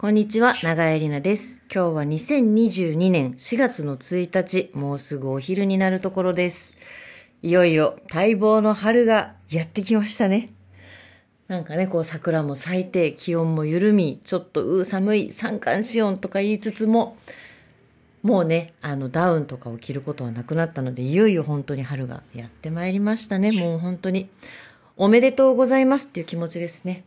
こんにちは、長江里奈です。今日は2022年4月の1日、もうすぐお昼になるところです。いよいよ待望の春がやってきましたね。なんかね、こう桜も咲いて、気温も緩み、ちょっとうー寒い三寒四温とか言いつつも、もうね、あのダウンとかを着ることはなくなったので、いよいよ本当に春がやってまいりましたね。もう本当に。おめでとうございますっていう気持ちですね。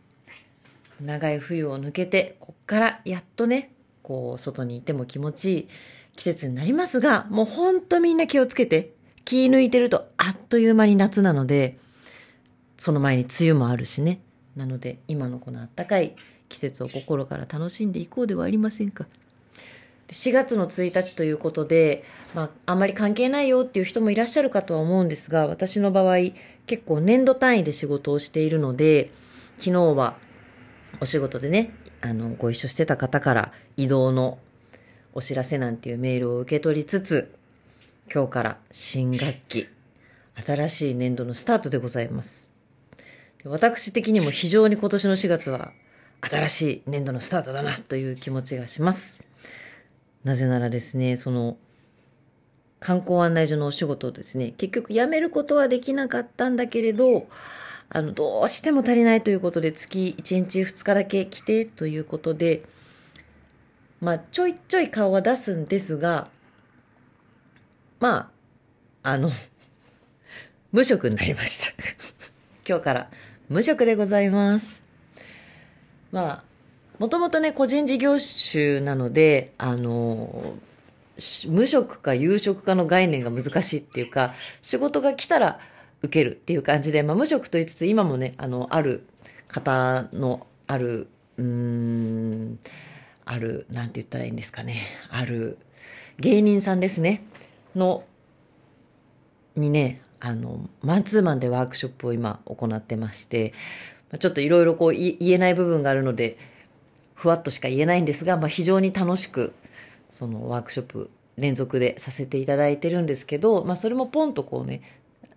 長い冬を抜けて、こっからやっとね、こう、外にいても気持ちいい季節になりますが、もうほんとみんな気をつけて、気抜いてるとあっという間に夏なので、その前に梅雨もあるしね。なので、今のこの暖かい季節を心から楽しんでいこうではありませんか。4月の1日ということで、まあ、あんまり関係ないよっていう人もいらっしゃるかとは思うんですが、私の場合、結構年度単位で仕事をしているので、昨日はお仕事でね、あの、ご一緒してた方から移動のお知らせなんていうメールを受け取りつつ、今日から新学期、新しい年度のスタートでございます。私的にも非常に今年の4月は新しい年度のスタートだなという気持ちがします。なぜならですね、その、観光案内所のお仕事をですね、結局辞めることはできなかったんだけれど、あの、どうしても足りないということで、月1日2日だけ来てということで、まあ、ちょいちょい顔は出すんですが、まあ、あの、無職になりました。今日から無職でございます。まあ、もともとね、個人事業主なので、あの、無職か有職かの概念が難しいっていうか、仕事が来たら受けるっていう感じで、まあ無職と言いつつ、今もね、あの、ある方の、ある、うーん、ある、なんて言ったらいいんですかね、ある芸人さんですね、の、にね、あの、マンツーマンでワークショップを今行ってまして、ちょっといろいろこう言えない部分があるので、ふわっとしか言えないんですが、まあ、非常に楽しく、そのワークショップ連続でさせていただいてるんですけど、まあ、それもポンとこうね、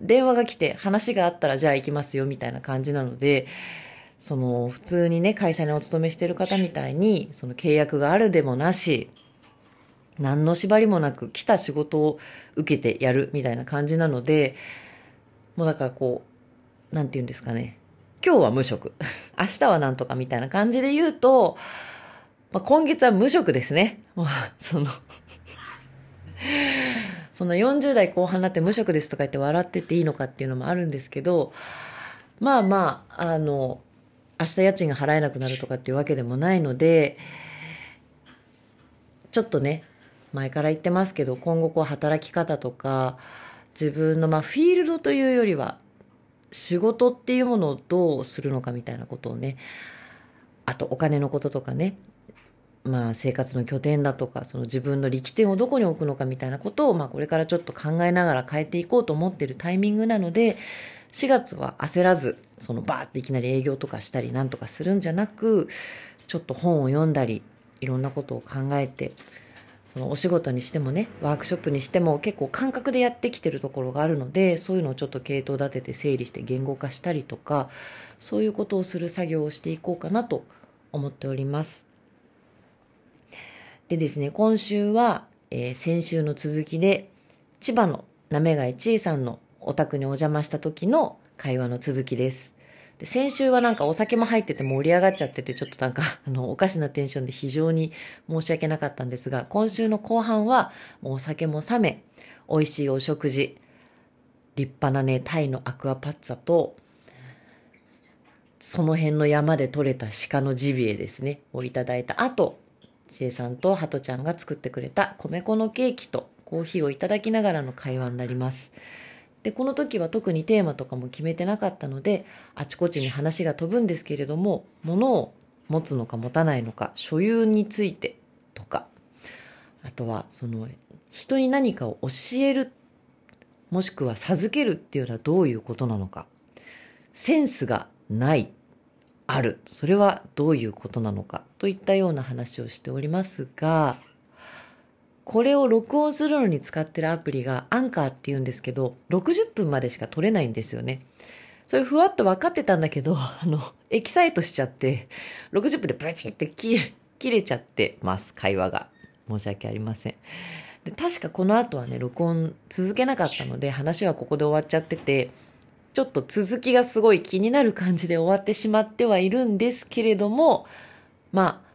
電話が来て話があったらじゃあ行きますよみたいな感じなので、その普通にね、会社にお勤めしてる方みたいに、その契約があるでもなし、何の縛りもなく来た仕事を受けてやるみたいな感じなので、もうだからこう、なんて言うんですかね。今日は無職。明日はなんとかみたいな感じで言うと、まあ、今月は無職ですね。もう、そのその40代後半になって無職ですとか言って笑ってていいのかっていうのもあるんですけど、まあまあ、あの、明日家賃が払えなくなるとかっていうわけでもないので、ちょっとね、前から言ってますけど、今後こう働き方とか、自分のまあフィールドというよりは、仕事っていうものをどうするのかみたいなことをね、あとお金のこととかね、まあ生活の拠点だとか、その自分の力点をどこに置くのかみたいなことを、まあこれからちょっと考えながら変えていこうと思ってるタイミングなので、4月は焦らず、そのバーっていきなり営業とかしたりなんとかするんじゃなく、ちょっと本を読んだり、いろんなことを考えて、そのお仕事にしてもね、ワークショップにしても結構感覚でやってきてるところがあるので、そういうのをちょっと系統立てて整理して言語化したりとか、そういうことをする作業をしていこうかなと思っております。でですね、今週は、えー先週の続きで、千葉のなめがいちいさんのお宅にお邪魔した時の会話の続きです。で先週はなんかお酒も入ってて盛り上がっちゃってて、ちょっとなんか、あの、おかしなテンションで非常に申し訳なかったんですが、今週の後半は、もうお酒も冷め、美味しいお食事、立派なね、タイのアクアパッツァと、その辺の山で採れた鹿のジビエですね、をいただいた後、ちえさんとハトちゃんが作ってくれた米粉のケーキとコーヒーをいただきながらの会話になります。で、この時は特にテーマとかも決めてなかったので、あちこちに話が飛ぶんですけれども、物を持つのか持たないのか、所有についてとか、あとは、その、人に何かを教える、もしくは授けるっていうのはどういうことなのか、センスがない、ある、それはどういうことなのか、といったような話をしておりますが、これを録音するのに使ってるアプリがアンカーって言うんですけど、60分までしか撮れないんですよね。それふわっと分かってたんだけど、あの、エキサイトしちゃって、60分でブチって切切れちゃってます、会話が。申し訳ありません。で確かこの後はね、録音続けなかったので、話はここで終わっちゃってて、ちょっと続きがすごい気になる感じで終わってしまってはいるんですけれども、まあ、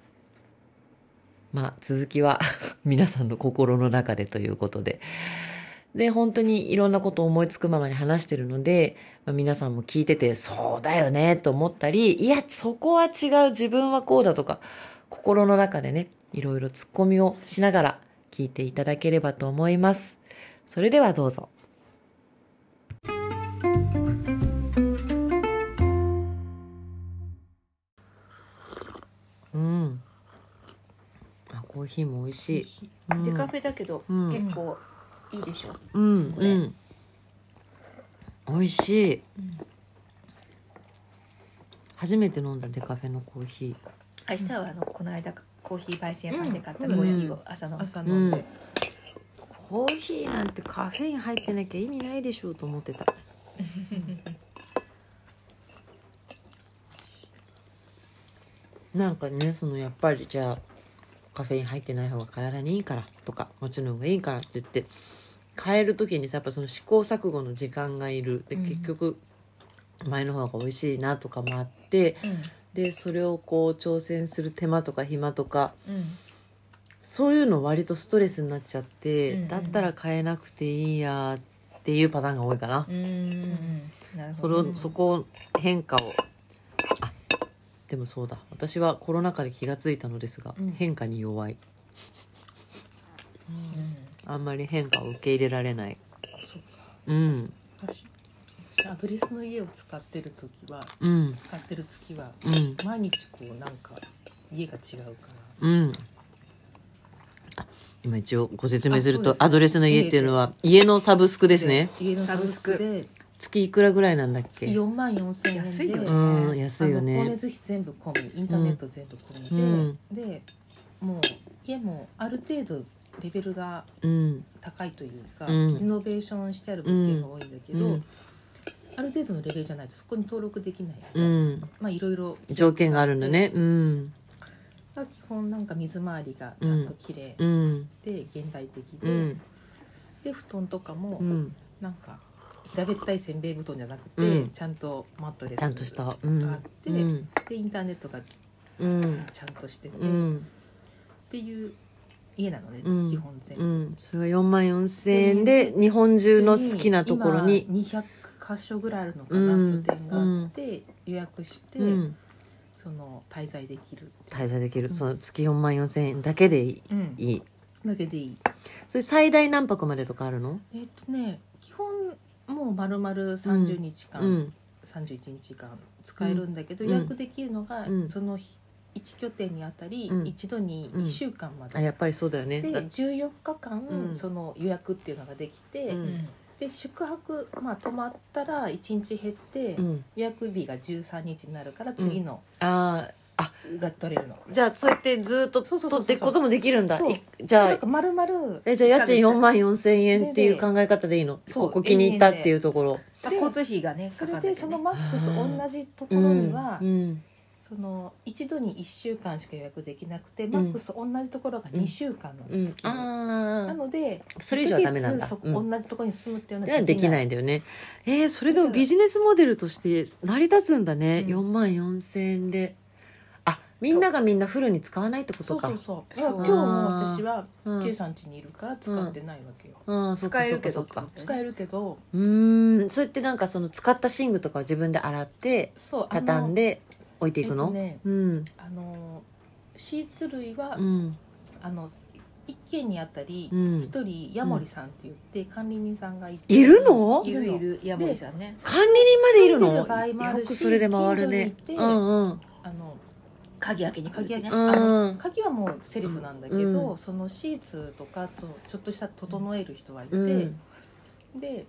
まあ続きは 皆さんの心の中でということで。で、本当にいろんなことを思いつくままに話してるので、まあ、皆さんも聞いてて、そうだよね、と思ったり、いや、そこは違う、自分はこうだとか、心の中でね、いろいろ突っ込みをしながら聞いていただければと思います。それではどうぞ。コーヒーも美味しい。うんデカフェだけど、うん結構いいでしょ？うん、これうん。美味しい。初めて飲んだデカフェのコーヒ明日はあのこの間コーヒー焙煎屋さんで買ったうんコーヒーを朝飲む、朝ー。飲んで、コーヒーなんてカフェイン入ってなきゃ意味ないでしょうと思ってた。なんかね、そのやっぱりじゃあカフェイン入ってない方が体にいいからとか、もちろんがいいからって言って、変える時にさ、やっぱその試行錯誤の時間がいる。で、うん。結局、前の方が美味しいなとかもあって、で、それをこう挑戦する手間とか暇とか、うん。そういうの割とストレスになっちゃって、うんうん。だったら変えなくていいやっていうパターンが多いかな。うんうんなるそほど。れをそこを変化をあでもそうだ。私はコロナ禍で気がついたのですが、うん。変化に弱い。あんまり変化を受け入れられない。うん。私アドレスの家を使ってる時は、うん。使ってる月はうん。毎日こうなんか家が違うから。うん。あ今一応ご説明するあそうです。とアドレスの家っていうのは家のサブスクですね。家のサブスクで月いくらぐらいなんだっけ？4万4千円で。安いよね。うん安いよあのね光熱費全部込みインターネット全部込みで、でもう家もある程度レベルがうん。高いというか、うん。リノベーションしてある物件が多いんだけど、うん。ある程度のレベルじゃないとそこに登録できない、うん。まあいろいろ条件があるんだね。うん。が基本なんか水回りがちゃんと綺麗うん。で現代的で、うん。で布団とかもうん。なんか平べったいせんべい布団じゃなくて、うん。ちゃんとマットレスちゃんとしたうん。があって、うん。でインターネットがうん。ちゃんとしてて、うっんていう家なのね、うん。基本全部。うん、それが4万4千円で日本中の好きなところに、今200箇所ぐらいあるのかな、うん。拠点があって、予約して、うん、その滞在できる。滞在できる、うん。その月4万4千円だけでいい。うん。いいだけでいい。それ最大何泊までとかあるの？えっ、とね基本もう丸々30日間、うん。31日間使えるんだけど、うん。予約できるのが、うん。その日1拠点にあたり、うん。一度に1週間まで、あやっぱりそうだよね。でだ14日間、うん。その予約っていうのができて、うん。で宿泊まあ泊まったら1日減って、うん、予約日が13日になるから次のあーあが取れるの、じゃあそうやってずっとそうそうそうそう。取っていくこともできるんだ。そう。いじゃあなんか丸々えじゃあ家賃4万4千円っていうで考え方でいいの？そうここ気に入ったっていうところ。あ交通費がねそれかかんなきゃねでそのマックス同じとこうんろには、うんその一度に1週間しか予約できなくて、マックス同じところが2週間のうん。月、なああのでそれ以上はダメなんだ。一ヶ月そこうん同じところに住むっていうのではできないんだよね。えー、それでもビジネスモデルとして成り立つんだね、うん。4万4千円で。あみんながみんなフルに使わないってことか。そうそうそう。そう。今日も私はうん。K さん家にいるから使ってないわけよ、ああそっか使えるけど。そっかそっか。使えるけど。うーん。それってなんかその使った寝具とかを自分で洗ってそうあの畳んで置いていくの、えっとねうん。あのシーツ類は、うん。あの一軒にあたりうん。一人ヤモリさんって言って管理人さんがいて。いるの？いるいる山森さんね。管理人までいる住んでのる場合もあるしよくそれで回るね。近所にいてうんうん。あの鍵開けに来るってね。鍵開け、うん。あの鍵はもうセリフなんだけど、うん。そのシーツとかとちょっとした整える人はいて、うん。で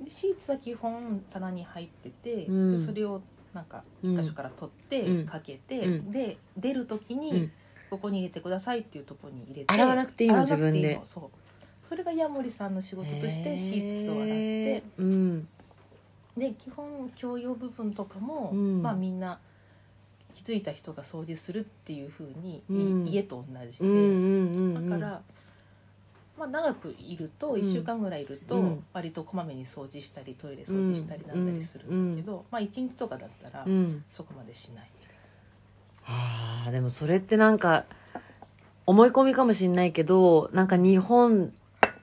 でシーツは基本棚に入ってて、うん。でそれをなんかうん一箇所から取って、うん。かけて、うん。で出る時に、うん。ここに入れてくださいっていうところに入れて洗わなくていいの洗わなくていいの自分で。そう。それがヤモリさんの仕事としてシーツを洗ってへー。うん。で基本共用部分とかも、うん。まあみんな気づいた人が掃除するっていうふうに、うん。家と同じで、だから、まあ、長くいるとうん。1週間ぐらいいると、うん。割とこまめに掃除したりトイレ掃除したりなんだりするんだけど、まあ1日とかだったらうん。そこまでしない。はあでもそれってなんか思い込みかもしんないけどなんか日本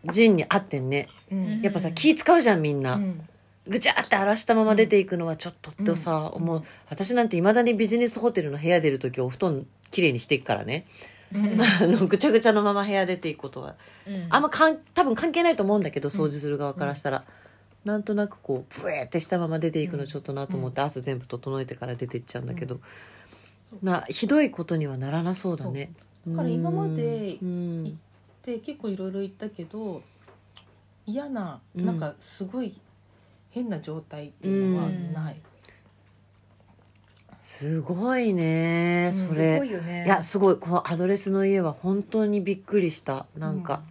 人に合ってんね。うん。やっぱさ気使うじゃんみんな、うんぐちゃって荒らしたまま出ていくのはちょっとってさ、うん。思う。私なんていまだにビジネスホテルの部屋出る時お布団きれいにしていくからね。あのぐちゃぐちゃのまま部屋出ていくことは。あんまかん多分関係ないと思うんだけど掃除する側からしたら、なんとなくこうブエーってしたまま出ていくのちょっとなと思って、朝全部整えてから出ていっちゃうんだけど、なひどいことにはならなそうだね。だから今までうん。行で結構いろいろ言ったけど嫌なうん。なんかすごい変な状態っていうのはない。すごいねそすれ、ごいよね。いやすごい。このアドレスの家は本当にびっくりした。なんか、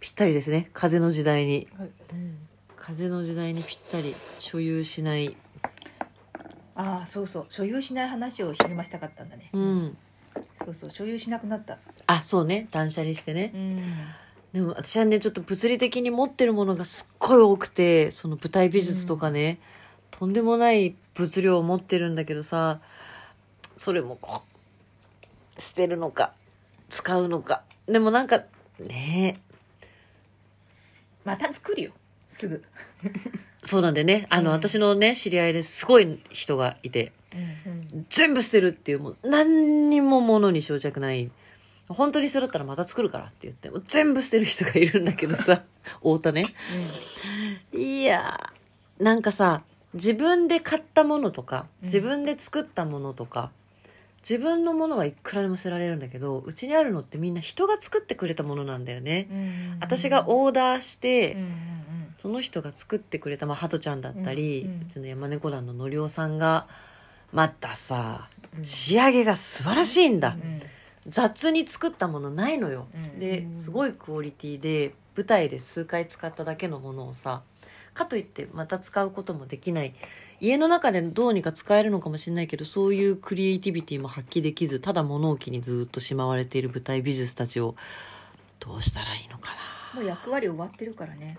ぴったりですね。風の時代に。うん。風の時代にぴったり所有しない。ああそうそう。所有しない話を昼間したかったんだね。うん。そうそう。所有しなくなった。あそうね。断捨離してね。うんでも私はねちょっと物理的に持ってるものがすっごい多くてその舞台美術とかね、とんでもない物量を持ってるんだけどさそれもこう捨てるのか使うのかでもなんかね。また作るよすぐ。そうなんでね。あの、うん。私のね知り合いですごい人がいてうん。全部捨てるっていうもう何にも物に執着ない本当にそれだったらまた作るからって言って全部捨てる人がいるんだけどさ 太田ね。いやーなんかさ自分で買ったものとかうん。自分で作ったものとか、自分のものはいくらでも捨てられるんだけどうちにあるのってみんな人が作ってくれたものなんだよね、うん。私がオーダーして、うんうんその人が作ってくれた、まあ、ハトちゃんだったり、ううん。ちの山猫団ののりおさんがまたさうん。仕上げが素晴らしいんだ、うん雑に作ったものないのよ、うん。ですごいクオリティで舞台で数回使っただけのものをさかといってまた使うこともできない。家の中でどうにか使えるのかもしれないけどそういうクリエイティビティも発揮できずただ物置にずっとしまわれている舞台美術たちをどうしたらいいのかもう役割終わってるからね。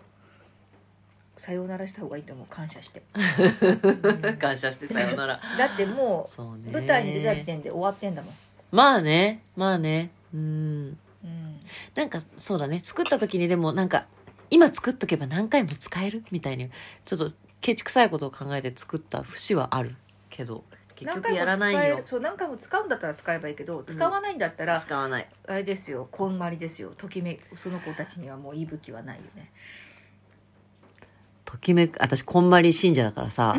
さようならした方がいいと思う。感謝して。な 感謝してさようなら。だってもう舞台に出た時点で終わってんだもん、まあねまあね。うん。うん、なんかそうだね。作った時にでもなんか今作っとけば何回も使える？みたいにちょっとケチくさいことを考えて作った節はある。けど結局何回もやらないよ。使えるそう何回も使うんだったら使えばいいけど使わないんだったら、使わない。あれですよ。こんまりですよ。ときめその子たちにはもう息吹はないよね。ときめく私こんまり信者だからさ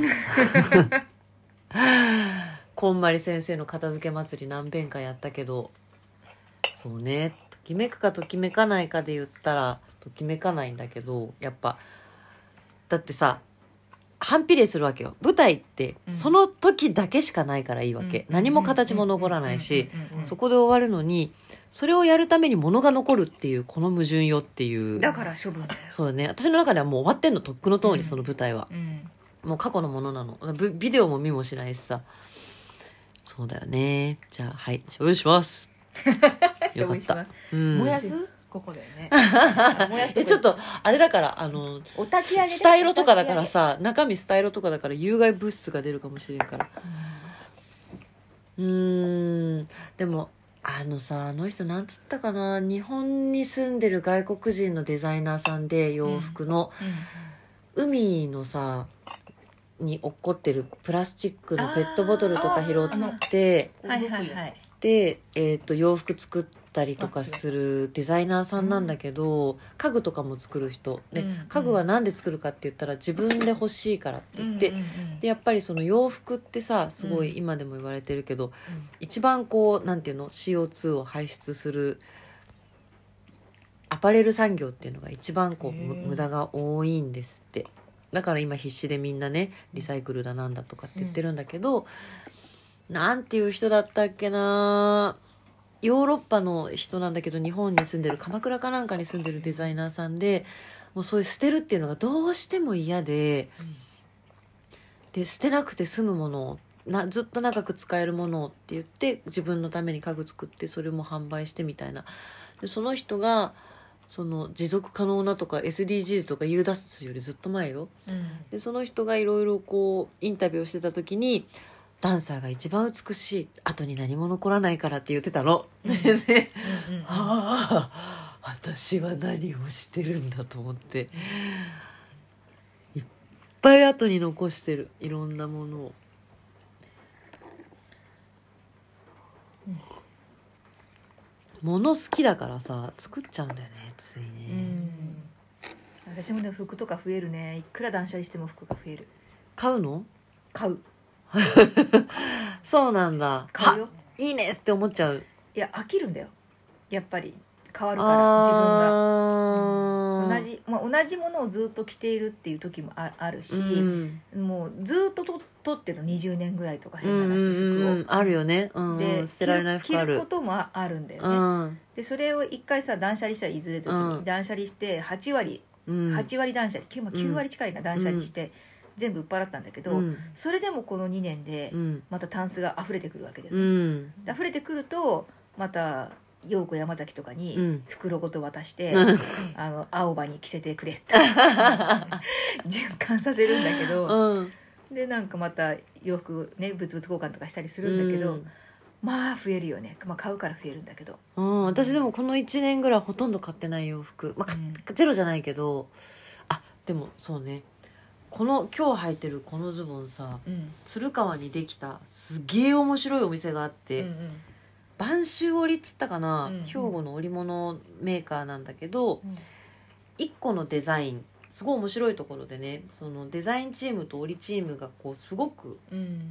こんまり先生の片付け祭り何遍かやったけどそうね。ときめくかときめかないかで言ったらときめかないんだけどやっぱだってさ反比例するわけよ。舞台ってうん。その時だけしかないからいいわけ、何も形も残らないし、そこで終わるのにそれをやるために物が残るっていうこの矛盾よっていう。だから処分だよ、そうだね。私の中ではもう終わってんのとっくの通り、うん。その舞台は。うん、もう過去のものなの。ブビデオも見もしないしさそうだよね。じゃあはい。処分します。よかった、うん、燃やす？ここだよね。えちょっとあれだからあのお焚き上げで。スタイロとかだからさ中身スタイロとかだから有害物質が出るかもしれんから。うーん。でもあのさあの人なんつったかな？日本に住んでる外国人のデザイナーさんで洋服の、海のさに落っこってるプラスチックのペットボトルとか拾ってうんはいはいはい。で、えー、と洋服作ったりとかするデザイナーさんなんだけど、家具とかも作る人。で、うん家具は何で作るかって言ったら自分で欲しいからって言って、うんうんうんでやっぱりその洋服ってさすごい今でも言われてるけど、一番こうなんていうの CO2 を排出するアパレル産業っていうのが一番こう無駄が多いんですってだから今必死でみんなねリサイクルだなんだとかって言ってるんだけど、なんていう人だったっけなヨーロッパの人なんだけど日本に住んでる鎌倉かなんかに住んでるデザイナーさんでもうそういう捨てるっていうのがどうしても嫌で、で捨てなくて済むものなずっと長く使えるものをって言って自分のために家具作ってそれも販売してみたいな。でその人がその持続可能なとか SDGs とか言い出すよりずっと前よ。うん。でその人がいろいろこうインタビューをしてた時にダンサーが一番美しい後に何も残らないからって言ってたの。でねはあ私は何をしてるんだと思って。いっぱい後に残してる。いろんなものを。物好きだからさ作っちゃうんだよねついね、うん。私もね服とか増えるね。いくら断捨離しても服が増える。買うの？買う。そうなんだ。買うよ。いいねって思っちゃう。いや飽きるんだよ。やっぱり変わるから自分が。あー。同じ、まあ、同じものをずっと着ているっていう時もああるし、うん。もうずっとと取ってる20年ぐらいとかうんうん変な話服を、うん。あるよね、うん、で捨てられない服ある。着ることもあるんだよね、うん。でそれを一回さ断捨離したらいずれの時に、うん。断捨離して8割、うん。8割断捨離。9, 9割近いな断捨離して、全部売っ払ったんだけど、うん。それでもこの2年でうん。またタンスが溢れてくるわけだようね、ん。で溢れてくるとまた陽子山崎とかうにん。袋ごと渡して、うん。あの青葉に着せてくれって 循環させるんだけど、うん。でなんかまた洋服ね物々交換とかしたりするんだけど、まあ増えるよね、まあ、買うから増えるんだけど、うん、私でもこの1年ぐらいほとんど買ってない洋服、まあ、うん。ゼロじゃないけどあでもそうね。この今日履いてるこのズボンさうん。鶴川にできたすげえ面白いお店があって、うんうん播州織っつったかな、うん。兵庫の織物メーカーなんだけど、うん1個のデザインすごい面白いところでねそのデザインチームと織チームがこうすごく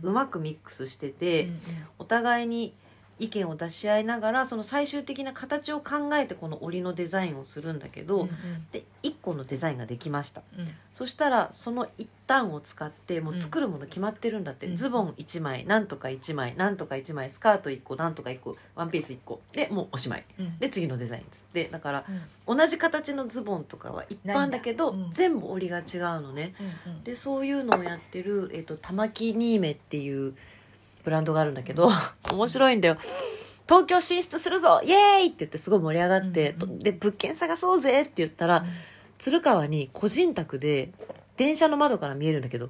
うまくミックスしてて、うん。お互いに意見を出し合いながらその最終的な形を考えてこの織のデザインをするんだけど、うんで1個のデザインができました。うん。そしたらその一端を使ってもう作るもの決まってるんだって、うん。ズボン1枚なんとか1枚なんとか1枚スカート1個なんとか1個ワンピース1個。でもうおしまい。うん。で次のデザインっつってだからうん。同じ形のズボンとかは一般だけど全部織りが違うのね。うんうん。でそういうのをやってる、えっと玉木ニーメっていうブランドがあるんだけど 面白いんだよ。東京進出するぞイエーイ!って言ってすごい盛り上がって、うんうん。とで物件探そうぜって言ったら、鶴川に個人宅で電車の窓から見えるんだけど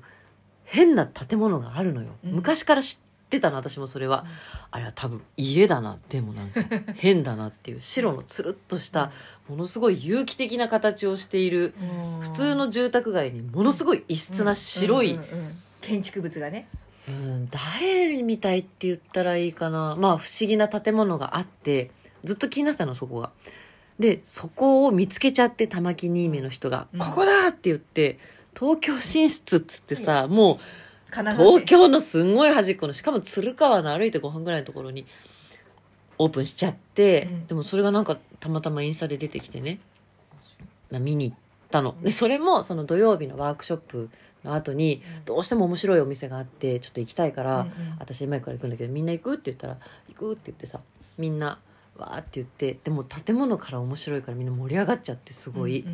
変な建物があるのよ、うん。昔から知ってたの私もそれは、あれは多分家だなでもなんか 変だなっていう白のつるっとしたものすごい有機的な形をしているうん。普通の住宅街にものすごい異質な白い、うんうんうん。建築物がねうん、誰みたいって言ったらいいかな。まあ不思議な建物があってずっと気になってたのそこが。でそこを見つけちゃって玉木新見の人が「うん。ここだ!」って言って東京進出っつってさ、もう東京のすんごい端っこのしかも鶴川の歩いて5分ぐらいのところにオープンしちゃって、うん。でもそれがなんかたまたまインスタで出てきてねな見に行ったの。でそれもその土曜日のワークショップの後にどうしても面白いお店があってちょっと行きたいから、私今から行くんだけどみんな行くって言ったら行くって言ってさみんなわーって言ってでも建物から面白いからみんな盛り上がっちゃってすごい、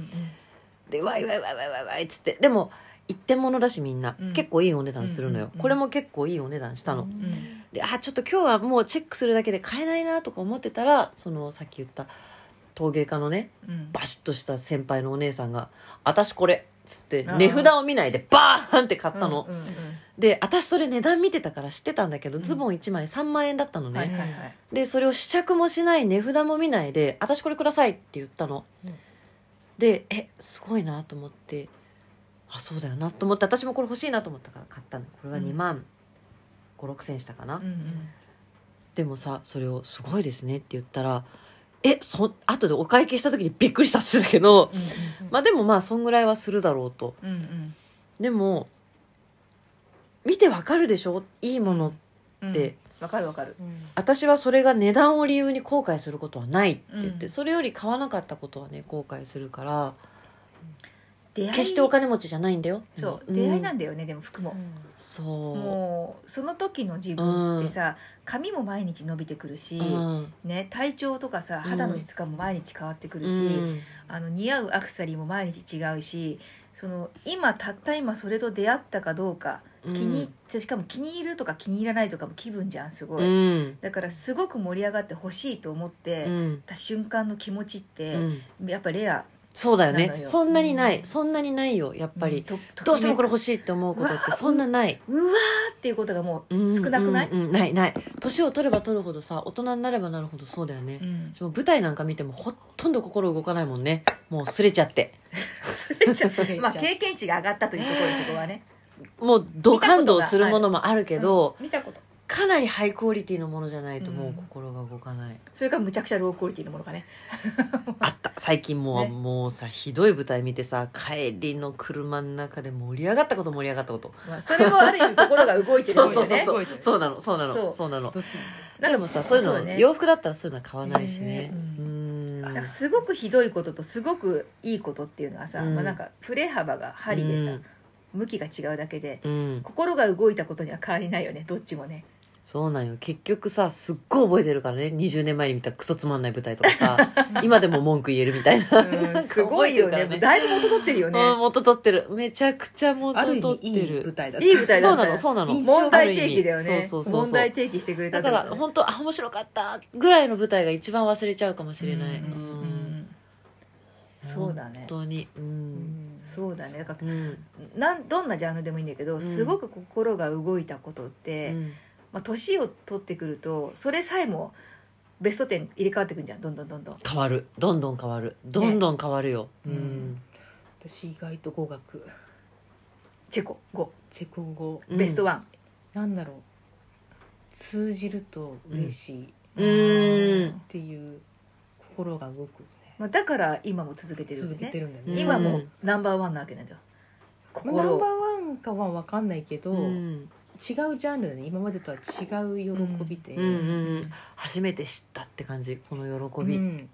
でわいわいわいわいわいわいっつってでも一点物だしみんな、うん。結構いいお値段するのよ、これも結構いいお値段したの、であちょっと今日はもうチェックするだけで買えないなとか思ってたらそのさっき言った陶芸家のねうん。バシッとした先輩のお姉さんが「私これ」っつってあー。値札を見ないでバーンって買ったの、うんうんで私それ値段見てたから知ってたんだけど、うん。ズボン1枚3万円だったのね、はいはいはい。でそれを試着もしない値札も見ないで「私これください」って言ったの、うん。でえすごいなと思って。あそうだよなと思って私もこれ欲しいなと思ったから買ったの。これは2万5 6千したかな、うんうん。でもさそれを「すごいですね」って言ったらえそ後でお会計した時にびっくりしたっつうんだけど、うんうんまあでもまあそんぐらいはするだろうと。うんうん。でも見てわかるでしょ？いいものうん。でわかるわかる。私はそれが値段を理由に後悔することはないって言って、うん。それより買わなかったことはね後悔するから決してお金持ちじゃないんだよ。そう、ん。出会いなんだよねでも服も、そう。もうその時の自分ってさ、髪も毎日伸びてくるし、うん。ね、体調とかさ肌の質感も毎日変わってくるし、うん。あの似合うアクセサリーも毎日違うしその今たった今それと出会ったかどうか気に、しかも気に入るとか気に入らないとかも気分じゃんすごうい、ん。だからすごく盛り上がってほしいと思って、うん。た瞬間の気持ちって、うん。やっぱレアそうだよなのよ。ねそんなにない、うん。そんなにないよやっぱり、とどうしてもこれと欲しいって思うことってそんなない、うわーっていうことがもううん少なくない、うんうんないない。年を取れば取るほどさ大人になればなるほどそうだよね、うん。でも舞台なんか見てもほとんど心動かないもんね。もうすれちゃって。じゃあ まあ経験値が上がったというところでそこはね。もうド感動するものもあるけど、うん。見たことかなりハイクオリティのものじゃないともううん。心が動かない、それからむちゃくちゃロークオリティのものかね。あった。最近もう、ねもうさひどい舞台見てさ帰りの車の中で盛り上がったこと盛り上がったこと。まあそれもある意味心が動いてるそうそうそうそう。そうなのそうなのそそううなの。でもさそういうのね。洋服だったらそういうのは買わないしね。ねううん。んなんかすごくひどいこととすごくいいことっていうのはさ、うん。まあ、なんか振れ幅が針でさ、向きが違うだけでうん、うん。心が動いたことには変わりないよねどっちもねそうなんよ。結局さすっごい覚えてるからね。20年前に見たクソつまんない舞台とかさ。今でも文句言えるみたいな。なんかすごいよね。だいぶ元取ってるよね。うん元取ってる。めちゃくちゃ元取って味いい舞る台だいい舞台だそうなのそうなの。問題提起だよね。そうそうそう問題提起してくれただから本当あ面白かったぐらいの舞台が一番忘れちゃうかもしれない、そうだね。本当に。ううん。んそうだね。だからうん。なんどんなジャンルでもいいんだけど、ん。すごく心が動いたことって、うんまあ、年を取ってくるとそれさえもベスト10入れ替わってくんじゃん。どんどんどんどん。変わる。どんどん変わる。どんどん変わるよ、うねん。私意外と語学。チェコ。5、チェコ語。うん。ベストワン。なんだろう。通じると嬉しい。っうん。ていう心が動くね。まあ、だから今も続けてるん続でね。けてるんだよね。うん。今もナンバーワンなわけなんだよ。まあナンバーワンかは分かんないけど、うん違うジャンルでね。今までとは違う喜びで、うん。うんうん初めて知ったって感じ。この喜び、うん。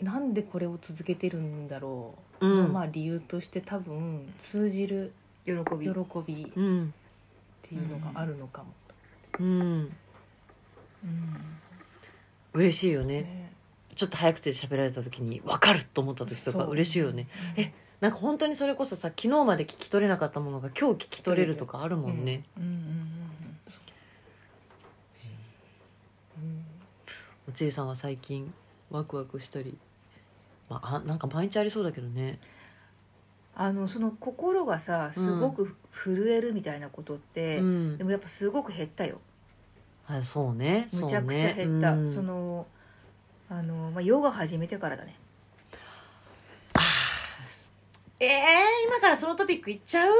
なんでこれを続けてるんだろう、うん。まあ理由として多分通じる喜び。喜びっうん。ていうのがあるのかも、うん。うん。嬉しいよね。ね。ちょっと早口で喋られた時に分かると思った時とか嬉しいよね。えなんか本当にそれこそさ昨日まで聞き取れなかったものが今日聞き取れるとかあるもんね、うんうんうんうん。おちいさんは最近ワクワクしたり、まあ、あなんか毎日ありそうだけどね。あのその心がさすごく震えるみたいなことって、うん。でもやっぱすごく減ったよ。あそうね。むちゃくちゃ減った、そうねうん。そのあの、まあ、ヨガ始めてからだねえー、今からそのトピックいっちゃう？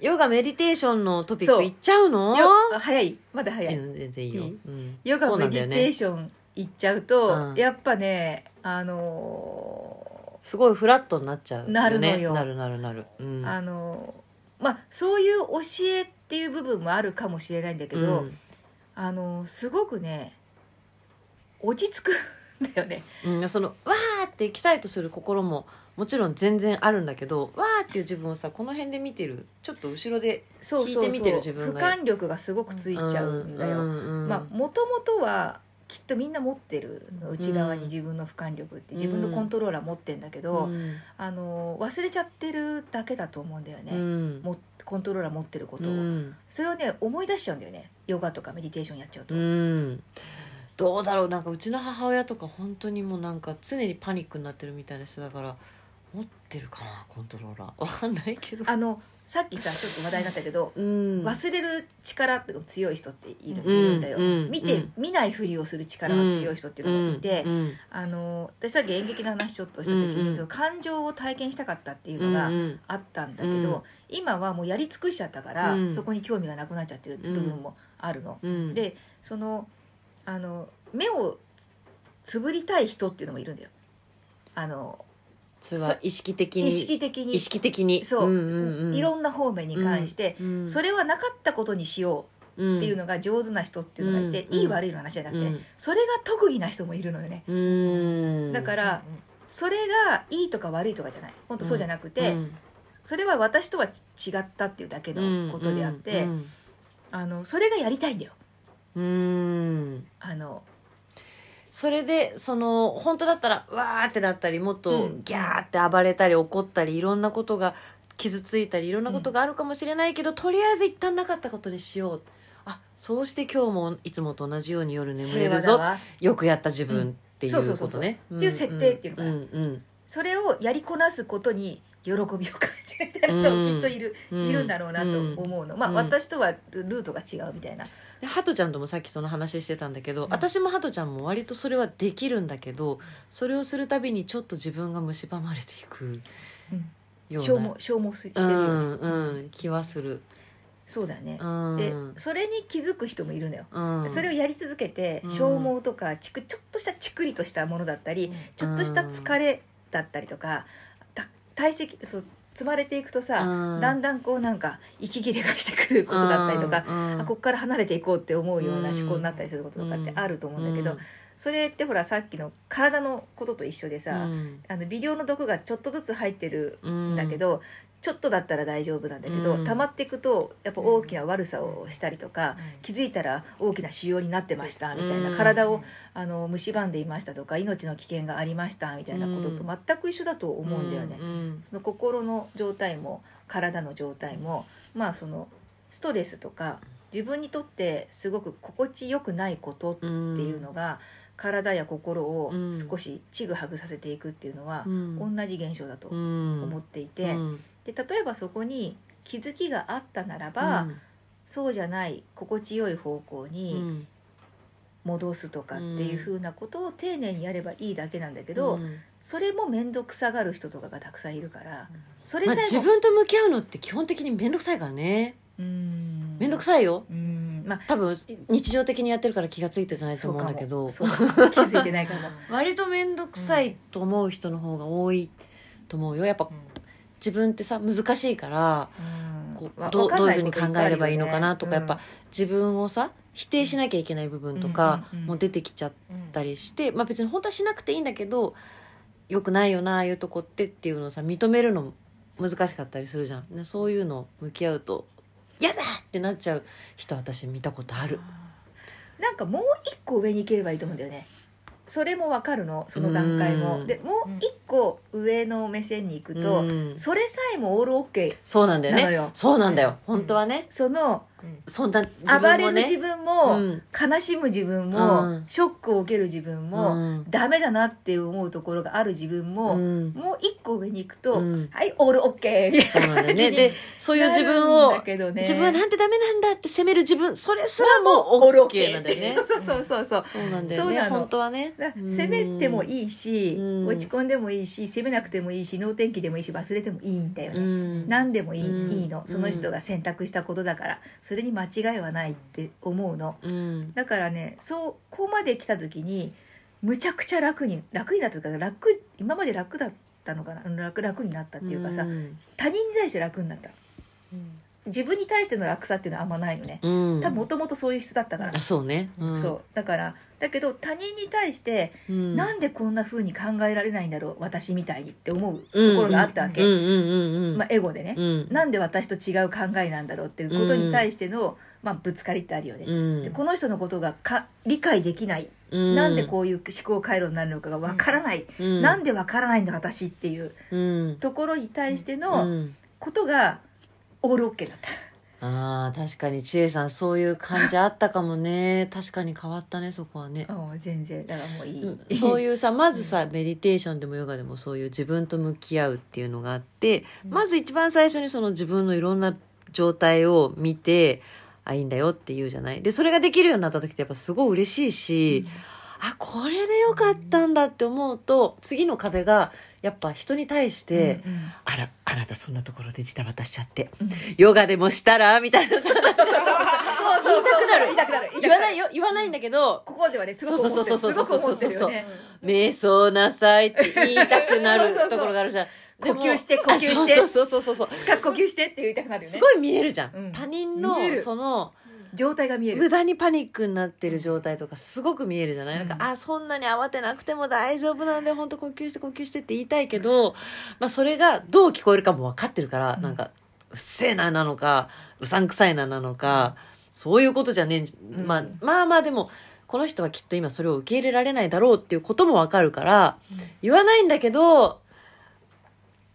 ヨガメディテーションのトピックいっちゃうの？早い。まだ早い、うん全然いいよ。いい？うん。ヨガメディテーション行っちゃうと、うん。やっぱねあのすごいフラットになっちゃうよね。なるのよ。なるなるなる、うん、あのまあそういう教えっていう部分もあるかもしれないんだけど、うん。あのすごくね落ち着く。んだよね。うん、そのわーってエキサイトする心ももちろん全然あるんだけどわーっていう自分をさこの辺で見てるちょっと後ろで聞いてみてる自分が。俯瞰力がすごくついちゃうんだよ、まあもともとはきっとみんな持ってるの内側に自分の俯瞰力ってうん。自分のコントローラー持ってんだけど、うん。あの忘れちゃってるだけだと思うんだよね、うん。もコントローラー持ってることを、うん。それをね思い出しちゃうんだよね。ヨガとかメディテーションやっちゃうと、うんどうだろう。なんかうちの母親とか本当にもうなんか常にパニックになってるみたいな人だから持ってるかなコントローラー。わかんないけど。あのさっきさちょっと話題になったけど、うん。忘れる力って強い人っている,、うんいるんだよ、うん見て、うん。見ないふりをする力が強い人っていうのがいて、あの私さっき演劇の話ちょっとした時に、その感情を体験したかったっていううんのがうんあったんだけど、うん。今はもうやり尽くしちゃったから、うん。そこに興味がなくなっちゃってるって部分もあるの。うん。でそのあの目をつつぶりたい人っていうのもいるんだよ。あのそれは意識的に意識的に。意識的に。そう、んんん。いろんな方面に関して、うんそれはなかったことにしようっていうのが上手な人っていうのがいて、うん。いい悪いの話じゃなくて、うん。それが特技な人もいるのよね。うん。だからそれがいいとか悪いとかじゃない。本当そうじゃなくて、うん。それは私とはち違ったっていうだけのことであって、うん。あのそれがやりたいんだようん。あのそれでその本当だったらわーってなったりもっとうん。ギャーって暴れたり怒ったりいろんなことが傷ついたりいろんなことがあるかもしれないけど、とりあえず一旦なかったことにしよう。あそうして今日もいつもと同じように夜眠れるぞ。よくやった自分っていそうことね。っていう設定っていうのかな。うんうんそれをやりこなすことに喜びを感じるみたいな人もきっといる、うん。いるんだろうなと思うの、まあうん。私とはルルートが違うみたいなでハトちゃんともさっきその話してたんだけど、うん。私もハトちゃんも割とそれはできるんだけどそれをするたびにちょっと自分が蝕まれていくような。消耗消耗してるよね、うんうん気はする、そうだね、うん、でそれに気づく人もいるのよ、うん、それをやり続けてうん。消耗とかちくちょっとしたチクリとしたものだったり、ちょっとした疲れだったりとかた体積そう積まれていくとさ、うん。だんだんこうなんか息切れがしてくることだったりとか、うんあここから離れていこうって思うような思考になったりすることとかってあると思うんだけど、それってほらさっきの体のことと一緒でさ、うん。あの微量の毒がちょっとずつ入ってるうんんだけど、ちょっとだったら大丈夫なんだけど、うん。溜まっていくとやっぱ大きな悪さをしたりとか、うん。気づいたら大きな腫瘍になってましたみたいな、うん体をあの蝕んでいましたとか命の危険がありましたみたいなことと全く一緒だと思うんだよね。うん。その心の状態も体の状態もまあそのストレスとか自分にとってすごく心地よくないことってうんいうのが、体や心をうん。少しちぐはぐさせていくっていうのはう、ん。同じ現象だとうん。思っていて、うんで例えばそこに気づきがあったならば、そうじゃない心地よい方向うにん。戻すとかっていうふうなことを丁寧にやればいいだけなんだけど、うん。それも面倒くさがる人とかがたくさんいるからそれまあ、さえも、自分と向き合うのって基本的に面倒くさいからね。うん。面倒くさいよ。うん。まあ多分日常的にやってるから気が付いてないと思うんだけど。気づいてないかも。割と面倒くさいと思う人の方が多いと思うよ。やっぱ自分ってさ難しいからこうわどうわかんなどういうふうに考えればいいのかなとか、やっうんぱ自分をさ否定しなきゃいけない部分とかも出てきちゃったりして、まあ別に本当はしなくていいんだけどよくないよなああいうとこってっていうのをさ認めるの難しかったりするじゃん。でそういうの向き合うと「嫌だ!」ってなっちゃう人私見たことある。なんかもう一個上に行ければいいと思うんだよねそれもわかるのその段階うん。もでもう一個上の目線に行くと、うん。それさえもオールオッケーそうなんだよね。なのよそうなんだよ、うん。本当はね。そのそんな自暴れる分もね。自分も、うん。悲しむ自分も、うん。ショックを受ける自分も、うん。ダメだなって思うところがある自分も、うん。もう一個上に行くと、うん。はいオールオッケー。みたいな感じにね。でそういう自分をね。自分はなんてダメなんだって責める自分それすらもオール OK なんだよね。そうそうそうそう。そうなんだよね本当はね。責めてもいいいし、うん。落ち込んでもいいし責めなくてもいいし能天気でもいいし忘れてもいいんだよね、うん。何でもいい,、うん。いいの。その人が選択したことだからそれに間違いはないって思うの。うん。だからねそこまで来た時にむちゃくちゃ楽に楽になったというか楽今まで楽だったのかな？楽楽になったっていうかさ、うん。他人に対して楽になった自分に対しての楽さっていうのはあんまないのね。うん。多分もともとそういう質だったから、あそうね。うん。そう。だからだけど他人に対して、うん。なんでこんな風に考えられないんだろう私みたいにって思うとうん。ころがあったわけ、まあ、エゴでね、うん。なんで私と違う考えなんだろうっていうことに対しての、まあ、ぶつかりってあるよね、うん。でこの人のことがか理解できない、うん。なんでこういう思考回路になるのかがわからない、うん。なんでわからないんだ私っていううん。ところに対してうのん。ことがオールオッケーだった。あー確かに千恵さんそういう感じあったかもね。確かに変わったねそこはね。うん全然だからもういい、うんそういうさまずさメディテーションでもヨガでもそういう自分と向き合うっていうのがあってまず一番最初にその自分のいろんな状態を見てあいいんだよって言うじゃない？でそれができるようになった時ってやっぱすごい嬉しいし、あこれでよかったんだって思うと次の壁がやっぱ人に対して、うんうん。あらあなたそんなところでジタバタしちゃってうん。ヨガでもしたらみたいな。さそうそうそう。そう言いたくなる言わないよ。言わないんだけどここではねすごく思ってる。そうそうそうそうすごく思ってるよね。瞑想なさいって言いたくなるところがあるじゃん。呼吸して呼吸して。あそうそうそうそう深く呼吸してって言いたくなるよね。すごい見えるじゃん、うん。他人のる。その状態が見える。無駄にパニックになってる状態とかすごく見えるじゃない、うん。なんかあそんなに慌てなくても大丈夫なんで本当呼吸して呼吸してって言いたいけど、まあ、それがどう聞こえるかも分かってるから、うん。なんかうっせえななのかうさんくさいななのか、そういうことじゃねえまあ、まあまあでもこの人はきっと今それを受け入れられないだろうっていうこともわかるから、言わないんだけど、